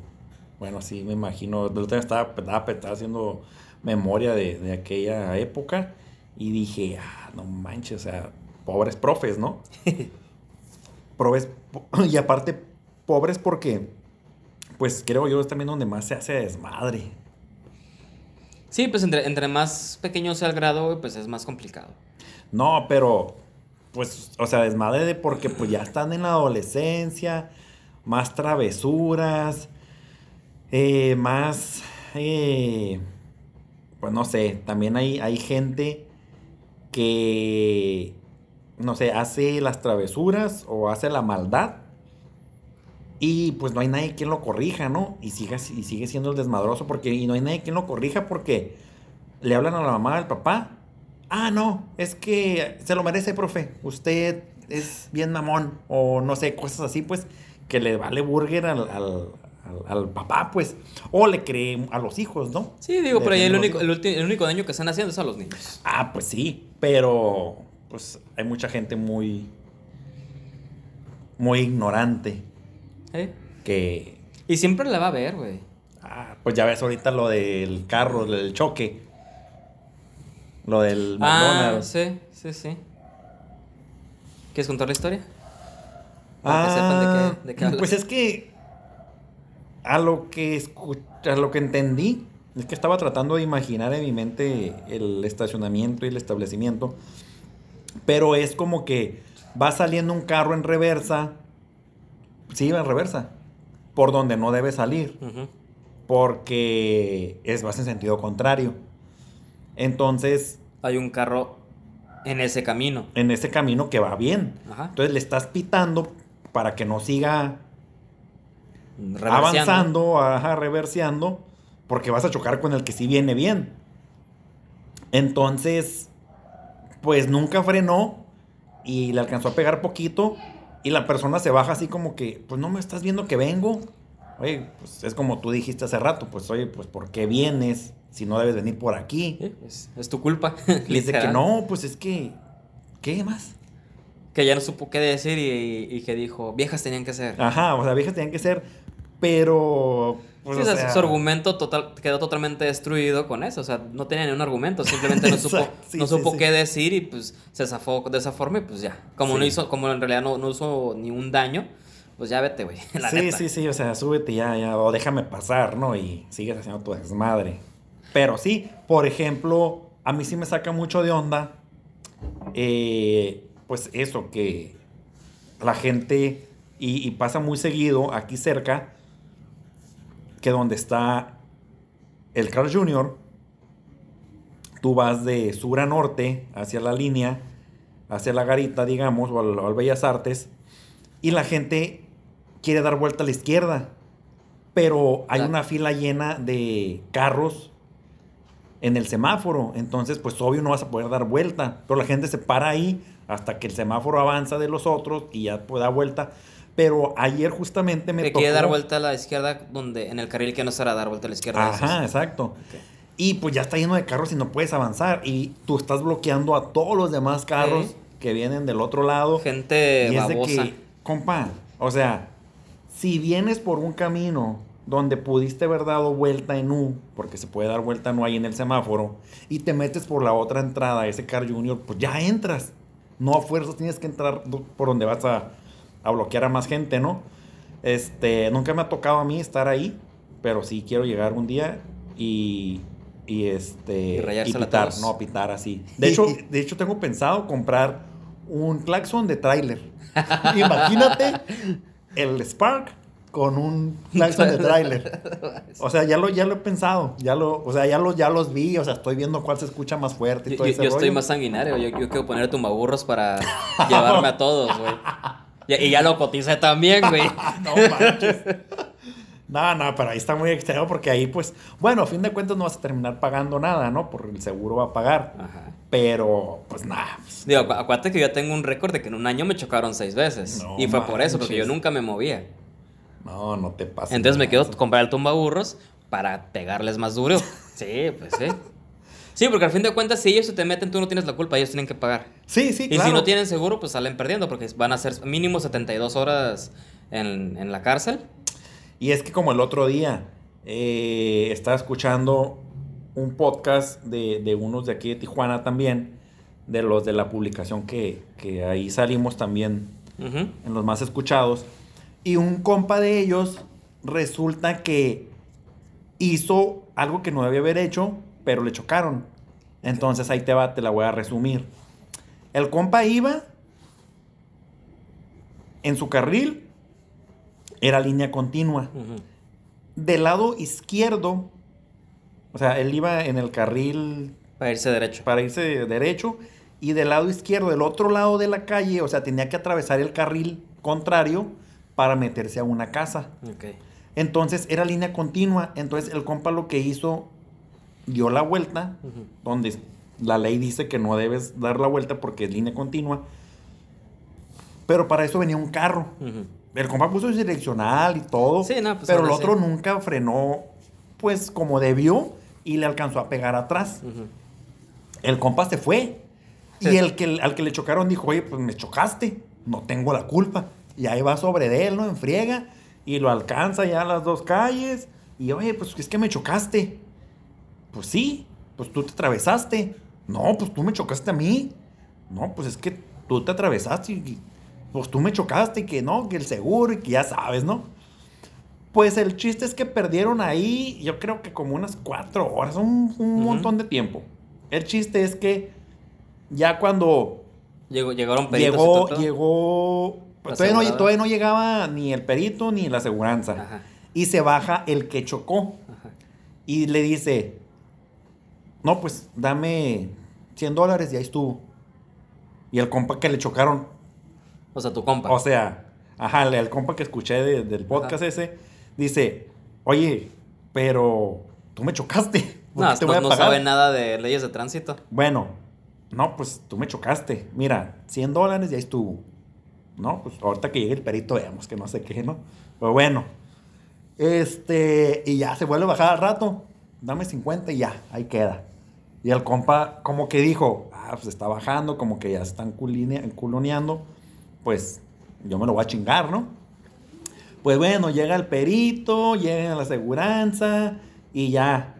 Bueno, sí, me imagino. Día estaba, estaba, haciendo memoria de, de aquella época y dije, ah, no manches, o sea, pobres profes, ¿no? Pobres, po- y aparte, pobres porque, pues creo yo, es también donde más se hace desmadre. Sí, pues entre, entre más pequeño sea el grado, pues es más complicado. No, pero, pues, o sea, desmadre de porque pues ya están en la adolescencia, más travesuras, eh, más, eh, pues no sé, también hay, hay gente que, no sé, hace las travesuras o hace la maldad y pues no hay nadie quien lo corrija, ¿no? Y sigue, y sigue siendo el desmadroso porque, y no hay nadie quien lo corrija porque le hablan a la mamá al papá. Ah, no, es que se lo merece, profe. Usted es bien mamón. O no sé, cosas así, pues, que le vale burger al, al- al- al papá, pues. O le cree a los hijos, ¿no? Sí, digo, pero ahí el único, el, el único daño que están haciendo es a los niños. Ah, pues sí, pero pues hay mucha gente muy muy ignorante ¿eh? que Y siempre la va a ver, güey. ah, pues ya ves ahorita lo del carro, del choque. Lo del Ah, McDonald's. sí, sí, sí. ¿Quieres contar la historia? Para que sepan de Ah, qué, de qué hablas. Pues es que a lo que a lo que entendí es que estaba tratando de imaginar en mi mente el estacionamiento y el establecimiento, pero es como que va saliendo un carro en reversa, sí va en reversa, por donde no debe salir, porque es vas en sentido contrario. Entonces, Hay un carro en ese camino. en ese camino que va bien, Ajá. entonces le estás pitando para que no siga avanzando, ajá, reverseando, porque vas a chocar con el que sí viene bien. Entonces, pues nunca frenó y le alcanzó a pegar poquito y la persona se baja así como que, pues no me estás viendo que vengo. Oye, pues es como tú dijiste hace rato, pues oye, pues ¿por qué vienes si no debes venir por aquí? Sí, es, es tu culpa. Y dice que no, pues es que, ¿qué más? Que ya no supo qué decir y, y que dijo, viejas tenían que ser. Ajá, o sea, viejas tenían que ser, pero... Pues, Sí, o sea, sea, su argumento total, quedó totalmente destruido con eso. O sea, no tenía ni un argumento. Simplemente no supo, sí, no supo sí. qué decir y pues se zafó de esa forma y pues ya. Como no hizo, como en realidad no, no hizo ni un daño, pues ya vete, güey. Sí, neta. sí, sí, o sea, súbete ya, ya, o déjame pasar, ¿no? Y sigues haciendo tu desmadre. Pero sí, por ejemplo, a mí sí me saca mucho de onda, eh, pues eso, que la gente, y, y pasa muy seguido aquí cerca, que donde está el Carl Jr., tú vas de sur a norte, hacia la línea, hacia la garita, digamos, o al, Bellas Artes, y la gente quiere dar vuelta a la izquierda, pero hay una fila llena de carros en el semáforo, entonces pues obvio no vas a poder dar vuelta, pero la gente se para ahí hasta que el semáforo avanza de los otros y ya puede dar vuelta. Pero ayer justamente me Que tocó... quiere dar vuelta a la izquierda donde en el carril que no será dar vuelta a la izquierda. Ajá, exacto. Y pues ya está lleno de carros y no puedes avanzar. Y tú estás bloqueando a todos los demás carros Sí. que vienen del otro lado. Gente y es de babosa. que, compa, o sea, si vienes por un camino donde pudiste haber dado vuelta en U, porque se puede dar vuelta en U ahí en el semáforo, y te metes por la otra entrada, ese Car Junior, pues ya entras. No a fuerzas tienes que entrar por donde vas a, a bloquear a más gente, ¿no? Este, nunca me ha tocado a mí estar ahí, pero sí quiero llegar un día y, y este Y a pitar, no pitar así. De hecho, de hecho tengo pensado comprar un claxon de tráiler. Imagínate el Spark con un claxon de tráiler. O sea, ya lo, ya lo he pensado, ya lo, o sea, ya los, ya los vi, o sea, estoy viendo cuál se escucha más fuerte y Yo, todo ese yo estoy más sanguinario. Yo, yo quiero poner tumbaburros para llevarme a todos, güey. Y, y ya lo coticé también, güey. no manches. No, no, pero ahí está muy extremo porque ahí, pues, bueno, a fin de cuentas no vas a terminar pagando nada, ¿no? Porque el seguro va a pagar. Ajá. Pero, pues nada. pues, Digo, acu- acuérdate que yo tengo un récord de que en un año me chocaron seis veces. No y fue por eso, porque yo nunca me movía. No, no te pases. Entonces me quedo comprar el tumbaburros para pegarles más duro. Sí, pues sí. Sí, porque al fin de cuentas, si ellos se te meten, tú no tienes la culpa, ellos tienen que pagar. Sí, sí, Y claro. si no tienen seguro, pues salen perdiendo, porque van a ser mínimo 72 horas en, en la cárcel. Y es que como el otro día eh, estaba escuchando un podcast de, de unos de aquí de Tijuana también, de los de la publicación que, que ahí salimos también en los más escuchados. Y un compa de ellos resulta que hizo algo que no debía haber hecho, pero le chocaron. Entonces ahí te va, te la voy a resumir. El compa iba en su carril, era línea continua. Del lado izquierdo, o sea, él iba en el carril Para irse derecho. para irse de- derecho y del lado izquierdo, del otro lado de la calle, o sea, tenía que atravesar el carril contrario para meterse a una casa. Entonces era línea continua, entonces el compa lo que hizo, dio la vuelta, donde la ley dice que no debes dar la vuelta porque es línea continua, pero para eso venía un carro. El compa puso su direccional y todo. Sí, no, pues pero el sí. otro nunca frenó, pues como debió, y le alcanzó a pegar atrás. El compa se fue. Sí. Y el que, al que le chocaron dijo, oye, pues me chocaste, no tengo la culpa. Y ahí va sobre de él, ¿no? En friega. Y lo alcanza ya a las dos calles. Y oye, pues es que me chocaste. Pues sí, pues tú te atravesaste. No, pues tú me chocaste a mí. No, pues es que tú te atravesaste y pues tú me chocaste y que no, que el seguro y que ya sabes, ¿no? Pues el chiste es que perdieron ahí, yo creo que como unas cuatro horas, un, un montón de tiempo. El chiste es que ya cuando Llegó, llegaron llegó, llegó, todavía no, aseguradora. todavía no llegaba ni el perito ni la aseguranza. Ajá. Y se baja el que chocó Ajá. y le dice, no, pues dame 100 dólares y ahí estuvo. Y el compa que le chocaron, O sea, tu compa. o sea, ajá, el, el compa que escuché de- del podcast Ajá. ese, dice, oye, pero tú me chocaste. ¿por no, te no, voy a no pagar?" sabe nada de leyes de tránsito. Bueno, no, pues tú me chocaste. Mira, 100 dólares y ahí estuvo. No, pues ahorita que llegue el perito veamos que no sé qué, ¿no? Pero bueno. Este, y ya se vuelve a bajar al rato. Dame 50 y ya, ahí queda. Y el compa como que dijo, ah, pues está bajando, como que ya se están culoneando. Pues yo me lo voy a chingar, ¿no? Pues bueno, llega el perito, llega la aseguranza y ya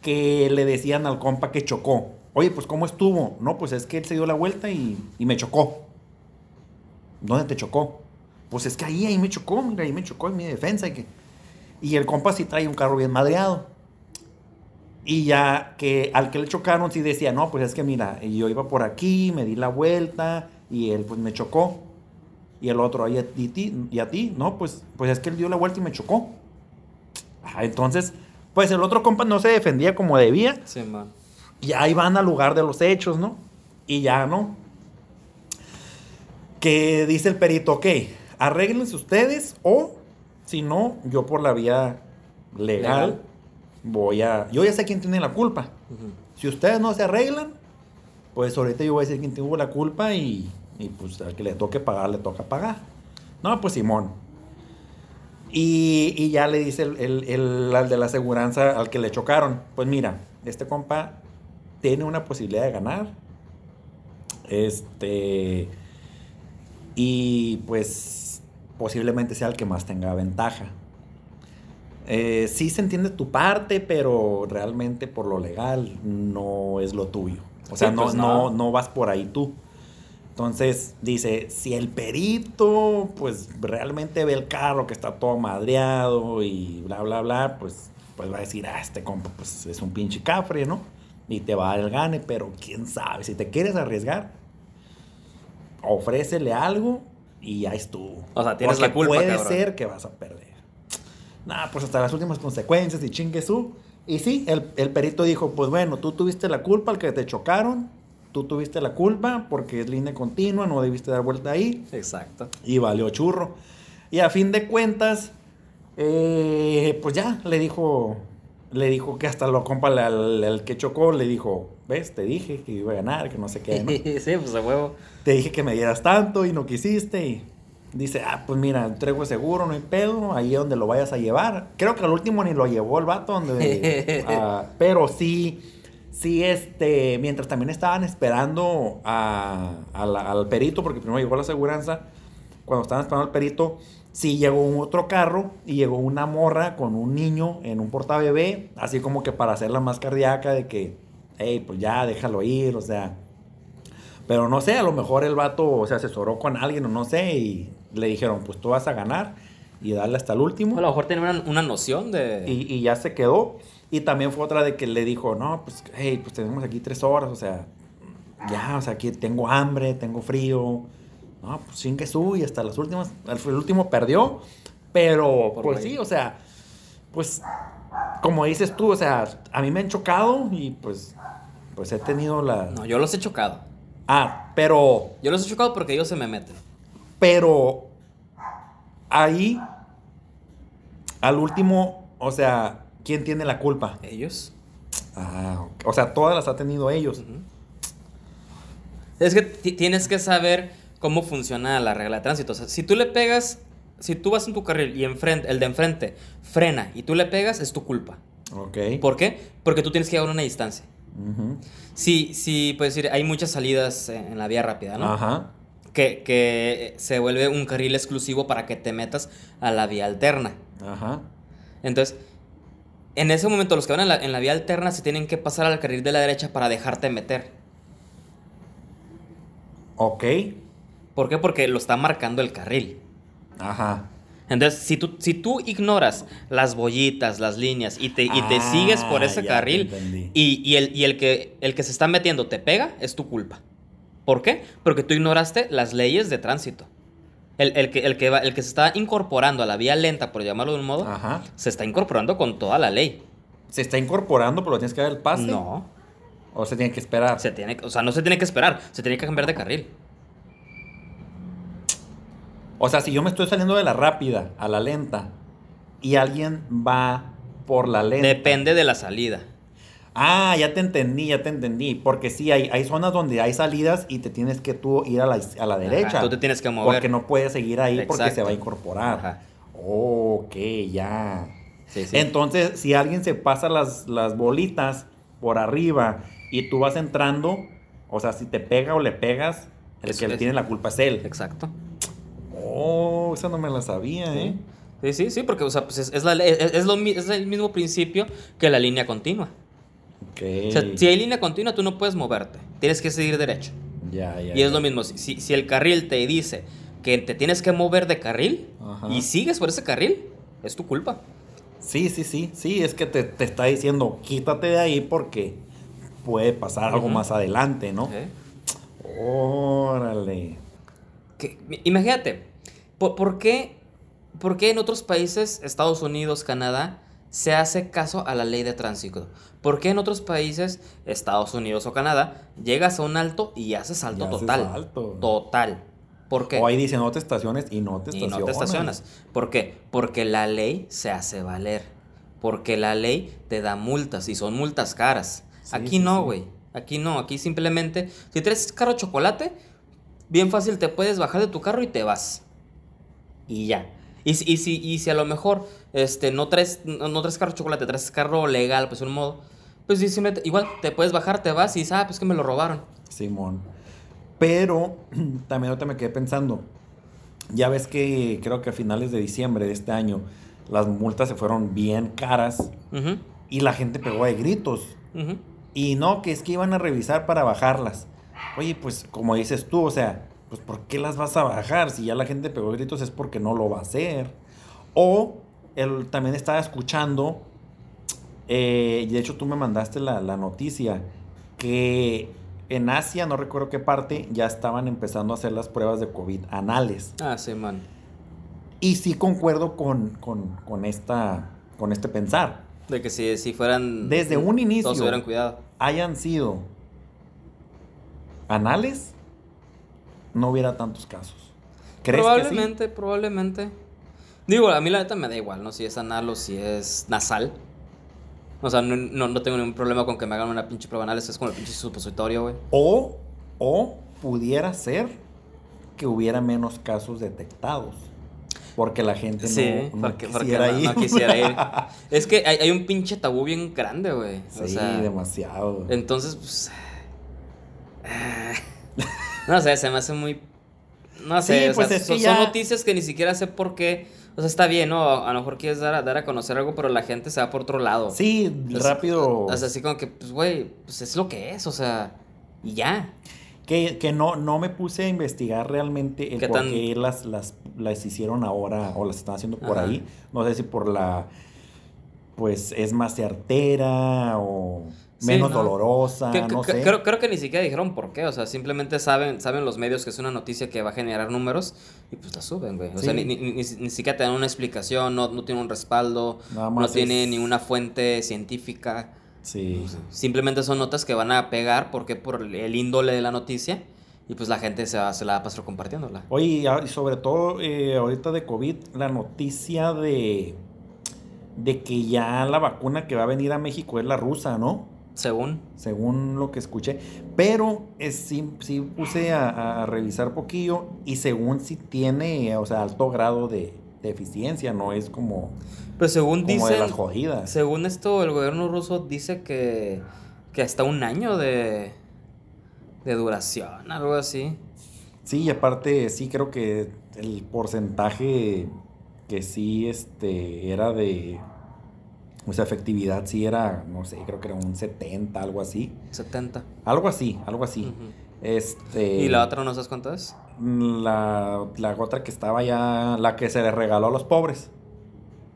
que le decían al compa que chocó. Oye, pues ¿cómo estuvo? No, pues es que él se dio la vuelta y, y me chocó. ¿Dónde te chocó? Pues es que ahí, ahí me chocó, mira, ahí me chocó en mi defensa. Y, que... y el compa sí trae un carro bien madreado. Y ya que al que le chocaron sí decía, no, pues es que mira, yo iba por aquí, me di la vuelta y él pues me chocó. Y el otro, ¿y a, ti? ¿Y a ti? No, pues, pues es que él dio la vuelta y me chocó. Ah, entonces, pues el otro compa no se defendía como debía. Sí, man. Y ahí van al lugar de los hechos, ¿no? Y ya, ¿no? Que dice el perito, ok, arréglense ustedes o, si no, yo por la vía legal, Legal. voy a... Yo ya sé quién tiene la culpa. Si ustedes no se arreglan, pues ahorita yo voy a decir quién tuvo la culpa y, y pues al que le toque pagar, le toca pagar. No, pues Simón. Y, y ya le dice el, el- el- al de la aseguranza al que le chocaron, pues mira, este compa tiene una posibilidad de ganar. Este. Y pues posiblemente sea el que más tenga ventaja. Eh, sí se entiende tu parte, pero realmente por lo legal no es lo tuyo. O sea, Sí, pues no, no. no vas por ahí tú. Entonces dice, si el perito pues realmente ve el carro que está todo madreado y bla, bla, bla, pues, pues va a decir, ah, este compa pues es un pinche cafre, ¿no? Y te va a dar el gane, pero quién sabe, si te quieres arriesgar, ofrécele algo y ya estuvo. O sea, tienes Porque la culpa, puede cabrón. ser que vas a perder. Nah, pues hasta las últimas consecuencias y chingue su. Y sí, el, el perito dijo, pues bueno, tú tuviste la culpa al que te chocaron, tú tuviste la culpa porque es línea continua, no debiste dar vuelta ahí Exacto. y valió churro. Y a fin de cuentas, eh, pues ya le dijo, le dijo que hasta lo compa al, al- al que chocó, le dijo, ves, te dije que iba a ganar, que no sé qué, ¿no? sí, pues a huevo. te dije que me dieras tanto y no quisiste y dice, ah, pues mira, entrego seguro, no hay pedo, ahí es donde lo vayas a llevar. Creo que al último ni lo llevó el vato, donde, ah, pero sí, sí, este, mientras también estaban esperando a- a la- al perito, porque primero llegó la aseguranza, cuando estaban esperando al perito, sí llegó un otro carro y llegó una morra con un niño en un portabebé, así como que para hacerla más cardíaca de que, hey, pues ya, déjalo ir, o sea, pero no sé, a lo mejor el vato se asesoró con alguien o no sé y le dijeron, pues tú vas a ganar y darle hasta el último. A lo mejor tenía una, una noción de. Y, y ya se quedó. Y también fue otra de que le dijo, no, pues, hey, pues tenemos aquí tres horas, o sea, ya, o sea, aquí tengo hambre, tengo frío. No, pues sin que y hasta las últimas, el, el último perdió. Pero, Por pues güey. sí, o sea, pues, como dices tú, o sea, a mí me han chocado y pues, pues he tenido la... No, yo los he chocado. Ah, pero... Yo los he chocado porque ellos se me meten. Pero ahí, al último, o sea, ¿quién tiene la culpa? Ellos. Ah, o sea, todas las ha tenido ellos. Es que ti- tienes que saber cómo funciona la regla de tránsito. O sea, si tú le pegas, si tú vas en tu carril y enfrente, el de enfrente frena y tú le pegas, es tu culpa. Ok. ¿Por qué? Porque tú tienes que llevar una distancia. Sí, sí, puedes decir, hay muchas salidas en en la vía rápida, ¿no? Ajá. Que, que se vuelve un carril exclusivo para que te metas a la vía alterna. Ajá. Entonces, en ese momento los que van en la, en la vía alterna se tienen que pasar al carril de la derecha para dejarte meter. Ok. ¿Por qué? Porque lo está marcando el carril. Ajá. Entonces, si tú, si tú ignoras las bollitas, las líneas y te, y te Ah, sigues por ese carril y, y el, y el, que, el que se está metiendo te pega, es tu culpa. ¿Por qué? Porque tú ignoraste las leyes de tránsito. El, el que, el, que va- el que se está incorporando a la vía lenta, por llamarlo de un modo, Ajá. se está incorporando con toda la ley. Se está incorporando, pero tienes que dar el pase. No, O se tiene que esperar. se tiene, o sea, no se tiene que esperar, se tiene que cambiar de carril. O sea, si yo me estoy saliendo de la rápida a la lenta y alguien va por la lenta. Depende de la salida. Ah, ya te entendí, ya te entendí. Porque sí, hay, hay zonas donde hay salidas y te tienes que tú ir a la, a la derecha. tú te tienes que mover. Porque no puedes seguir ahí porque se va a incorporar. Ajá. ok, ya. Sí, sí. Entonces, si alguien se pasa las, las bolitas por arriba y tú vas entrando, o sea, si te pega o le pegas, el que le tiene la culpa es él. Exacto. Oh, esa no me la sabía, ¿eh? Sí, sí, sí, porque o sea, pues es, es la ley- es, es lo es el mismo principio que la línea continua. Ok. O sea, si hay línea continua, tú no puedes moverte. Tienes que seguir derecho. ya, ya, Y es ya. lo mismo. Si, si- el carril te dice que te tienes que mover de carril Ajá. y sigues por ese carril, es tu culpa. Sí, sí, sí, sí, es que te, te está diciendo, quítate de ahí porque puede pasar algo más adelante, ¿no? ¿Eh? Órale. Que- imagínate, ¿por, por qué, por qué en otros países, Estados Unidos, Canadá, se hace caso a la ley de tránsito? ¿Por qué en otros países, Estados Unidos o Canadá, llegas a un alto y haces salto Y haces total? Total. ¿Por qué? O ahí dice no te estaciones y no te y estacionas. no te estacionas. ¿Por qué? Porque la ley se hace valer. Porque la ley te da multas y son multas caras. Sí, Aquí sí, no, sí. güey. Aquí no. Aquí simplemente, si traes carro chocolate, bien fácil te puedes bajar de tu carro y te vas. Y ya. Y, si- y, si, y si a lo mejor este, no, traes, no, no traes carro de chocolate, traes carro legal, pues un modo, pues sí, igual te puedes bajar, te vas y dices, ah, pues que me lo robaron. Simón. Pero también ahorita me quedé pensando. Ya ves que creo que a finales de diciembre de este año las multas se fueron bien caras y la gente pegó de gritos. Y no, que es que iban a revisar para bajarlas. Oye, pues como dices tú, o sea, pues ¿por qué las vas a bajar? Si ya la gente pegó gritos es porque no lo va a hacer. O él también estaba escuchando, eh, y de hecho tú me mandaste la, la noticia, que en Asia, no recuerdo qué parte, ya estaban empezando a hacer las pruebas de COVID anales. Ah, sí, man. Y sí concuerdo con, con, con esta, con este pensar. De que si, si fueran... Desde un inicio. Todos hubieran cuidado. hayan sido anales, no hubiera tantos casos. ¿Crees que sí? Probablemente, probablemente. Digo, a mí la neta me da igual, ¿no? Si es anal o si es nasal. O sea, no, no, no tengo ningún problema con que me hagan una pinche prueba anal. Eso es como el pinche supositorio, güey. O, o pudiera ser que hubiera menos casos detectados. Porque la gente Sí, no, no porque, porque quisiera no, ir. no quisiera ir. Es que hay, hay un pinche tabú bien grande, güey. sí, o sea, demasiado. entonces, pues. No sé, se me hace muy. No sé, Sí, o pues sea, son, ya- son noticias que ni siquiera sé por qué. O sea, está bien, ¿no? A lo mejor quieres dar a, dar a conocer algo, pero la gente se va por otro lado. Sí, rápido. O sea, así como que, pues, güey, pues es lo que es, o sea, y ya. que, que no, no me puse a investigar realmente el ¿Qué por tan- qué las, las, las hicieron ahora o las están haciendo por Ajá. ahí. No sé si por la. Pues es más certera o Sí, menos ¿no? dolorosa, Que- Ah, no sé. Creo, creo que ni siquiera dijeron por qué, o sea, simplemente saben, saben los medios que es una noticia que va a generar números y pues la suben, güey. O sea, Sí. ni, ni, ni- ni siquiera te dan una explicación, no, no tiene un respaldo, no tiene ni una fuente científica. Sí. Simplemente son notas que van a pegar porque por el índole de la noticia y pues la gente se, va- se la va a pasar compartiéndola. Oye, y a- y sobre todo eh, ahorita de COVID, la noticia de, de que ya la vacuna que va a venir a México es la rusa, ¿no? Según. Según lo que escuché. Pero es, sí, sí puse a, a revisar poquillo y según sí tiene, o sea, alto grado de, de eficiencia, no es como, Pues según como de dicen, las jodidas. según esto, el gobierno ruso dice que, que hasta un año de, de duración, algo así. Sí, y aparte sí creo que el porcentaje que sí este era de o sea, efectividad sí era, no sé, creo que era un 70, algo así. 70. Algo así, algo así. Este ¿Y la otra no sabes cuánto es? la, la otra que estaba ya la que se le regaló a los pobres.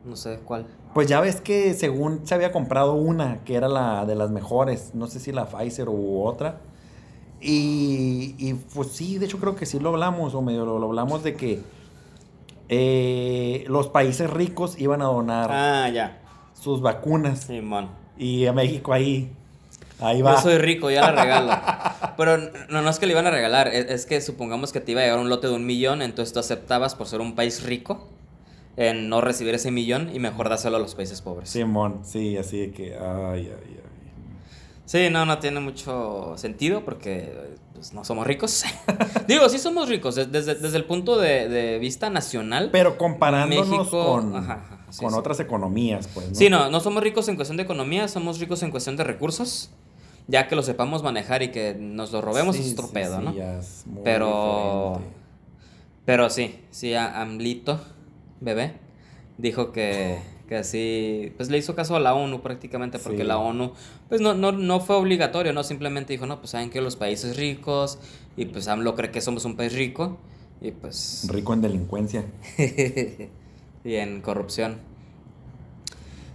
No sé cuál. Pues ya ves que según se había comprado una que era la de las mejores, no sé si la Pfizer u otra. Y, y, pues sí, de hecho creo que sí lo hablamos, o medio lo, lo hablamos de que eh, los países ricos iban a donar Ah, ya. sus vacunas. Simón. Y a México ahí, ahí va. Yo soy rico, ya la regalo. Pero no, no es que le iban a regalar, es, es que supongamos que te iba a llegar un lote de un millón, entonces tú aceptabas por ser un país rico en no recibir ese millón y mejor dáselo a los países pobres. Simón, sí, así de que, ay, ay, ay. Sí, no, no tiene mucho sentido porque pues, no somos ricos. Digo, sí somos ricos, des- desde, desde el punto de, de vista nacional. Pero comparándonos México, con, ajá, ajá, sí, con sí. otras economías, pues. ¿no? Sí, no, no somos ricos en cuestión de economía, somos ricos en cuestión de recursos. Ya que lo sepamos manejar y que nos lo robemos Sí, es otro pedo, ¿no? es muy Pero. diferente. Pero sí, sí, a Amlito, bebé, dijo que, que así. Pues le hizo caso a la ONU prácticamente, porque Sí. la ONU, pues no, no, no fue obligatorio, ¿no? Simplemente dijo, no, pues saben que los países ricos, y pues AMLO cree que somos un país rico, y pues. Rico en delincuencia. y en corrupción.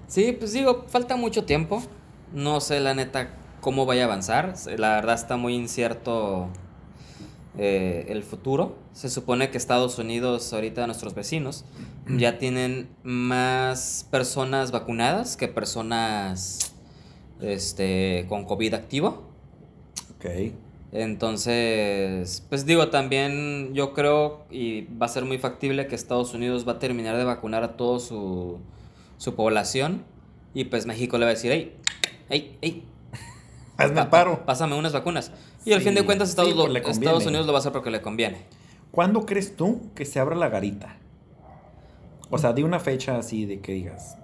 Sí, pues digo, falta mucho tiempo. No sé la neta cómo vaya a avanzar. La verdad está muy incierto eh, el futuro. Se supone que Estados Unidos, ahorita nuestros vecinos, ya tienen más personas vacunadas que personas este, con COVID activo. Ok. Entonces, pues digo, también yo creo y va a ser muy factible que Estados Unidos va a terminar de vacunar a toda su, su población y pues México le va a decir, hey, hey, hey, Hazme el pa- paro. pásame unas vacunas. Y al fin de cuentas Estados, sí, Estados. Unidos lo va a hacer porque le conviene. ¿Cuándo crees tú que se abra la garita? O sea, di una fecha así de que digas.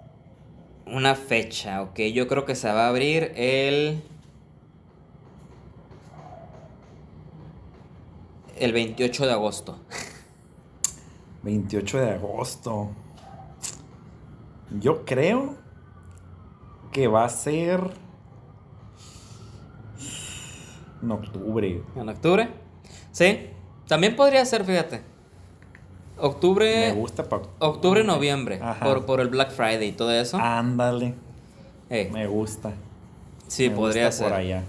Una fecha, ok. Yo creo que se va a abrir el. El 28 de agosto. 28 de agosto. Yo creo que va a ser. En octubre. ¿En octubre? Sí. También podría ser, fíjate. Octubre. Me gusta para. Octubre, noviembre. Ajá. Por, por el Black Friday y todo eso. Ándale. Eh, Me gusta. sí, Me podría gusta ser. Por allá.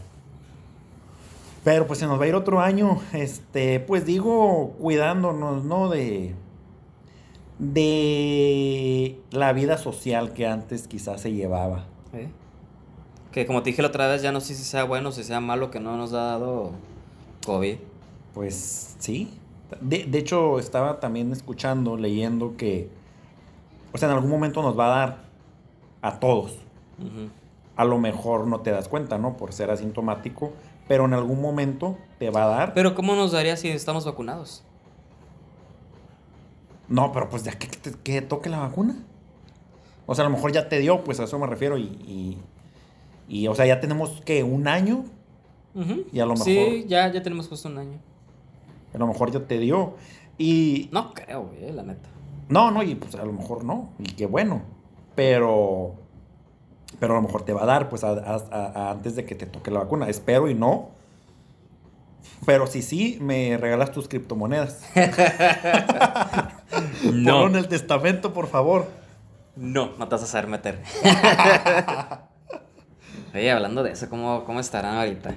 Pero pues se nos va a ir otro año. Este, pues digo, cuidándonos, ¿no? De. De la vida social que antes quizás se llevaba. Eh. Que como te dije la otra vez, ya no sé si sea bueno o si sea malo que no nos ha dado COVID. Pues sí. De, de hecho, estaba también escuchando, leyendo que. O sea, en algún momento nos va a dar a todos. A lo mejor no te das cuenta, ¿no? Por ser asintomático. Pero en algún momento te va a dar. Pero ¿cómo nos daría si estamos vacunados? No, pero pues ya que, que te- que toque la vacuna. O sea, a lo mejor ya te dio, pues a eso me refiero. Y, y, y, o sea, ya tenemos que un año. Y a lo Sí, mejor- ya, ya tenemos justo un año. A lo mejor ya te dio. Y. No creo, güey, la neta. No, no, y pues a lo mejor no. Y qué bueno. Pero. Pero a lo mejor te va a dar, pues a- a- a- antes de que te toque la vacuna. Espero y no. Pero si sí, me regalas tus criptomonedas. Ponlo en el testamento, por favor. No, no te vas a saber meter. Oye, hablando de eso, ¿cómo, cómo estarán ahorita?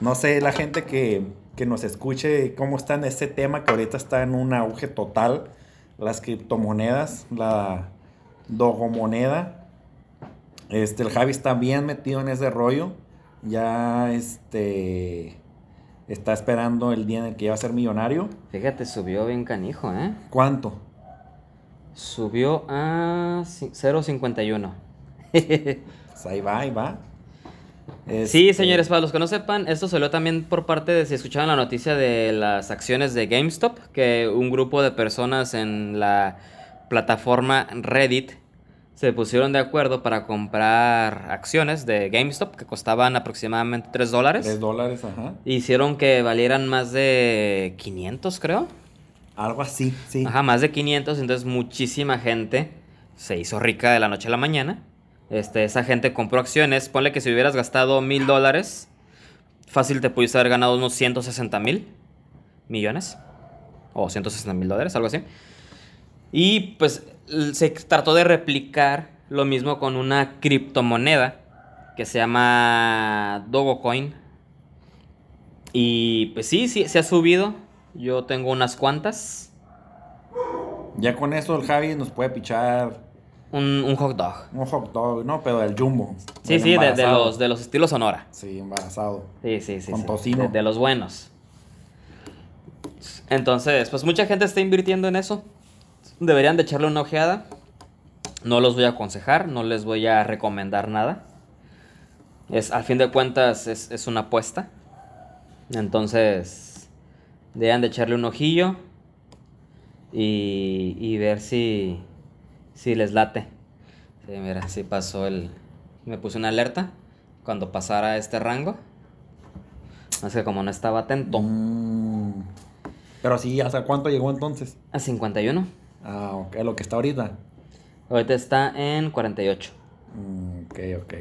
No sé, la gente que, que nos escuche, cómo está en ese tema que ahorita está en un auge total. Las criptomonedas, la dogomoneda. Este, el Javi está bien metido en ese rollo. Ya este está esperando el día en el que va a ser millonario. Fíjate, subió bien canijo, ¿eh? ¿Cuánto? Subió a ci- 0.51. Pues ahí va, ahí va. Sí, Este, señores, para los que no sepan, esto salió también por parte de, si escuchaban la noticia de las acciones de GameStop, que un grupo de personas en la plataforma Reddit se pusieron de acuerdo para comprar acciones de GameStop que costaban aproximadamente 3 dólares. Tres dólares, ajá. Hicieron que valieran más de 500, creo. Algo así, sí. Ajá, más de 500, entonces muchísima gente se hizo rica de la noche a la mañana. Este, esa gente compró acciones. Ponle que si hubieras gastado mil dólares, fácil te pudiste haber ganado unos 160 mil millones. O 160 mil dólares, algo así. Y pues se trató de replicar lo mismo con una criptomoneda que se llama Dogecoin. Y pues sí, sí, se ha subido. Yo tengo unas cuantas. Ya con eso el Javi nos puede pichar Un, un hot dog. un hot dog, no, pero del jumbo. Sí, del sí, de, los, de los estilos Sonora. Sí, embarazado. Sí, sí, sí. Con sí. tocino. De, de los buenos. Entonces, pues mucha gente está invirtiendo en eso. Deberían de echarle una ojeada. No los voy a aconsejar, no les voy a recomendar nada. Es, al fin de cuentas, es, es una apuesta. Entonces, deberían de echarle un ojillo y, y ver si, si les late. Sí, mira, sí pasó el... Me puse una alerta cuando pasara este rango. Es que como no estaba atento. Mm. Pero sí, ¿hasta cuánto llegó entonces? A 51. Ah, ok, lo que está ahorita. Ahorita está en 48. Mm, ok, ok.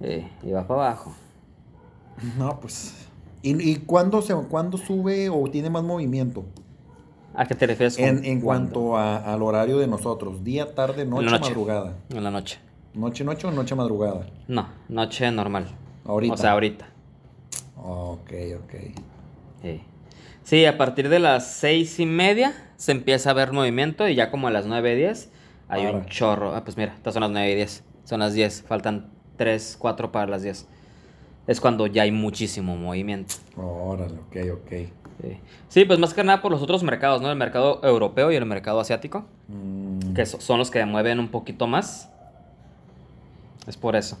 Eh, y va para abajo. No, pues. ¿Y, y cuándo, se, cuándo sube o tiene más movimiento? ¿A qué te refieres? con En, en cuanto a- al horario de nosotros. Día, tarde, En noche, noche. madrugada. En la noche. Noche, noche o noche, madrugada. No, noche normal. Ahorita. O sea, ahorita. Ok, ok. Sí. Sí, a partir de las seis y media se empieza a ver movimiento y ya como a las 9 y 10 hay un chorro. Ah, pues mira, estas son las 9 y 10. Son las 10. Faltan 3, 4 para las 10. Es cuando ya hay muchísimo movimiento. Órale, ok, ok. Sí. Sí, pues más que nada por los otros mercados, ¿no? El mercado europeo y el mercado asiático. Mm, que so- son los que mueven un poquito más. Es por eso.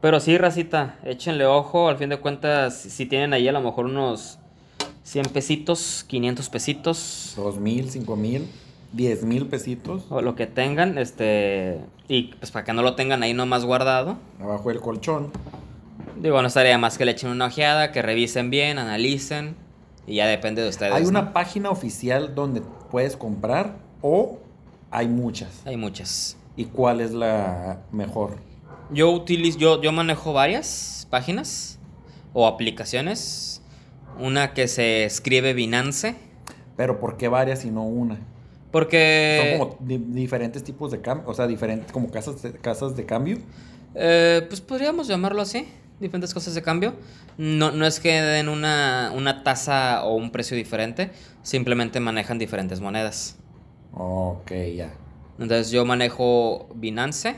Pero sí, racita, échenle ojo. Al fin de cuentas, si tienen ahí a lo mejor unos 100 pesitos, 500 pesitos. Dos mil, cinco mil. 10 mil pesitos O lo que tengan, este. Y pues para que no lo tengan ahí nomás guardado. abajo del colchón. Digo, no estaría más que le echen una ojeada, que revisen bien, analicen. Y ya depende de ustedes. ¿Hay ¿no? una página oficial donde puedes comprar o hay muchas? Hay muchas. ¿Y cuál es la mejor? Yo utilizo, yo, yo manejo varias páginas o aplicaciones. Una que se escribe Binance. Pero ¿por qué varias y no una? Porque. Son como di- diferentes tipos de cambio, o sea, diferentes como casas de, casas de cambio. Eh, pues podríamos llamarlo así, diferentes cosas de cambio. No, no es que den una, una tasa o un precio diferente, simplemente manejan diferentes monedas. Ok, ya. Entonces yo manejo Binance,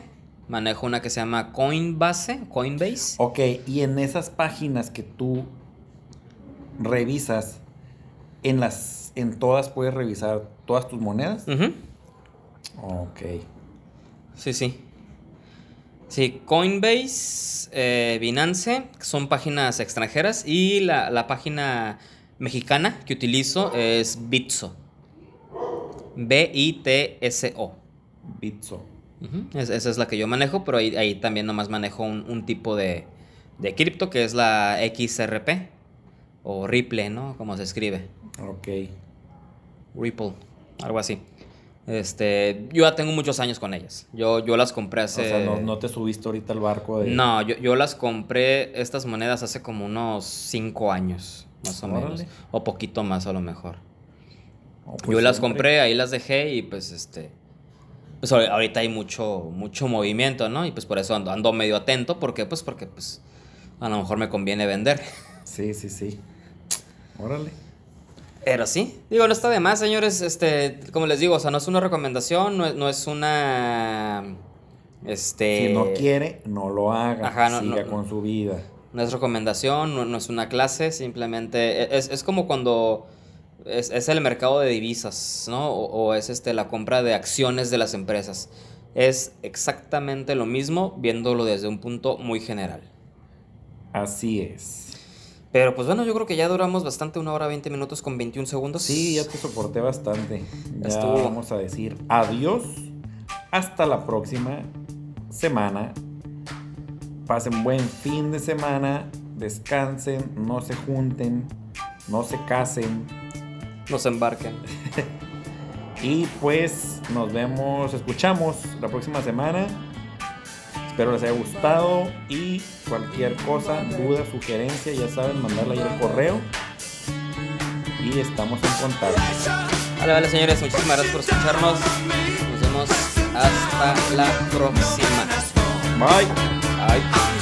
manejo una que se llama Coinbase, Coinbase. Ok, y en esas páginas que tú revisas, en las, en todas puedes revisar todas tus monedas. Ujú, Ok. Sí, sí. Sí, Coinbase, eh, Binance, son páginas extranjeras y la, la página mexicana que utilizo es Bitso. B-I-T-S-O. Bitso. Es- esa es la que yo manejo, pero ahí, ahí también nomás manejo un, un tipo de, de cripto que es la XRP o Ripple, ¿no? Como se escribe. Ok. Ripple, algo así. Este, yo ya tengo muchos años con ellas. Yo, yo las compré hace... O sea, no, no te subiste ahorita al barco de. No, yo, yo las compré estas monedas hace como unos 5 años, más o menos. O poquito más a lo mejor. Oh, pues yo las compré, ahí las dejé y pues este... Pues ahor- ahorita hay mucho, mucho movimiento, ¿no? Y pues por eso ando, ando medio atento. ¿Por qué? Pues porque pues a lo mejor me conviene vender. Sí, sí, sí. Órale. Pero sí, digo, no está de más, señores. Este, como les digo, o sea, no es una recomendación, no es, no es una. Este. Si no quiere, no lo haga. Ajá, no, Siga no, con su vida. No es recomendación, no, es una clase, simplemente e, es, es como cuando es, es el mercado de divisas, ¿no? O, o es este, la compra de acciones de las empresas. Es exactamente lo mismo viéndolo desde un punto muy general. Así es. Pero pues bueno, yo creo que ya duramos bastante, una hora 20 minutos con 21 segundos. Sí, ya te soporté bastante. Ya vamos a decir adiós. Hasta la próxima semana. Pasen buen fin de semana. Descansen. No se junten. No se casen. Nos embarquen. Y pues nos vemos, escuchamos la próxima semana. Espero les haya gustado y cualquier cosa, duda, sugerencia, ya saben, mandarla ahí al correo. Y estamos en contacto. Vale, vale, señores, muchísimas gracias por escucharnos. Nos vemos hasta la próxima. Bye. Bye.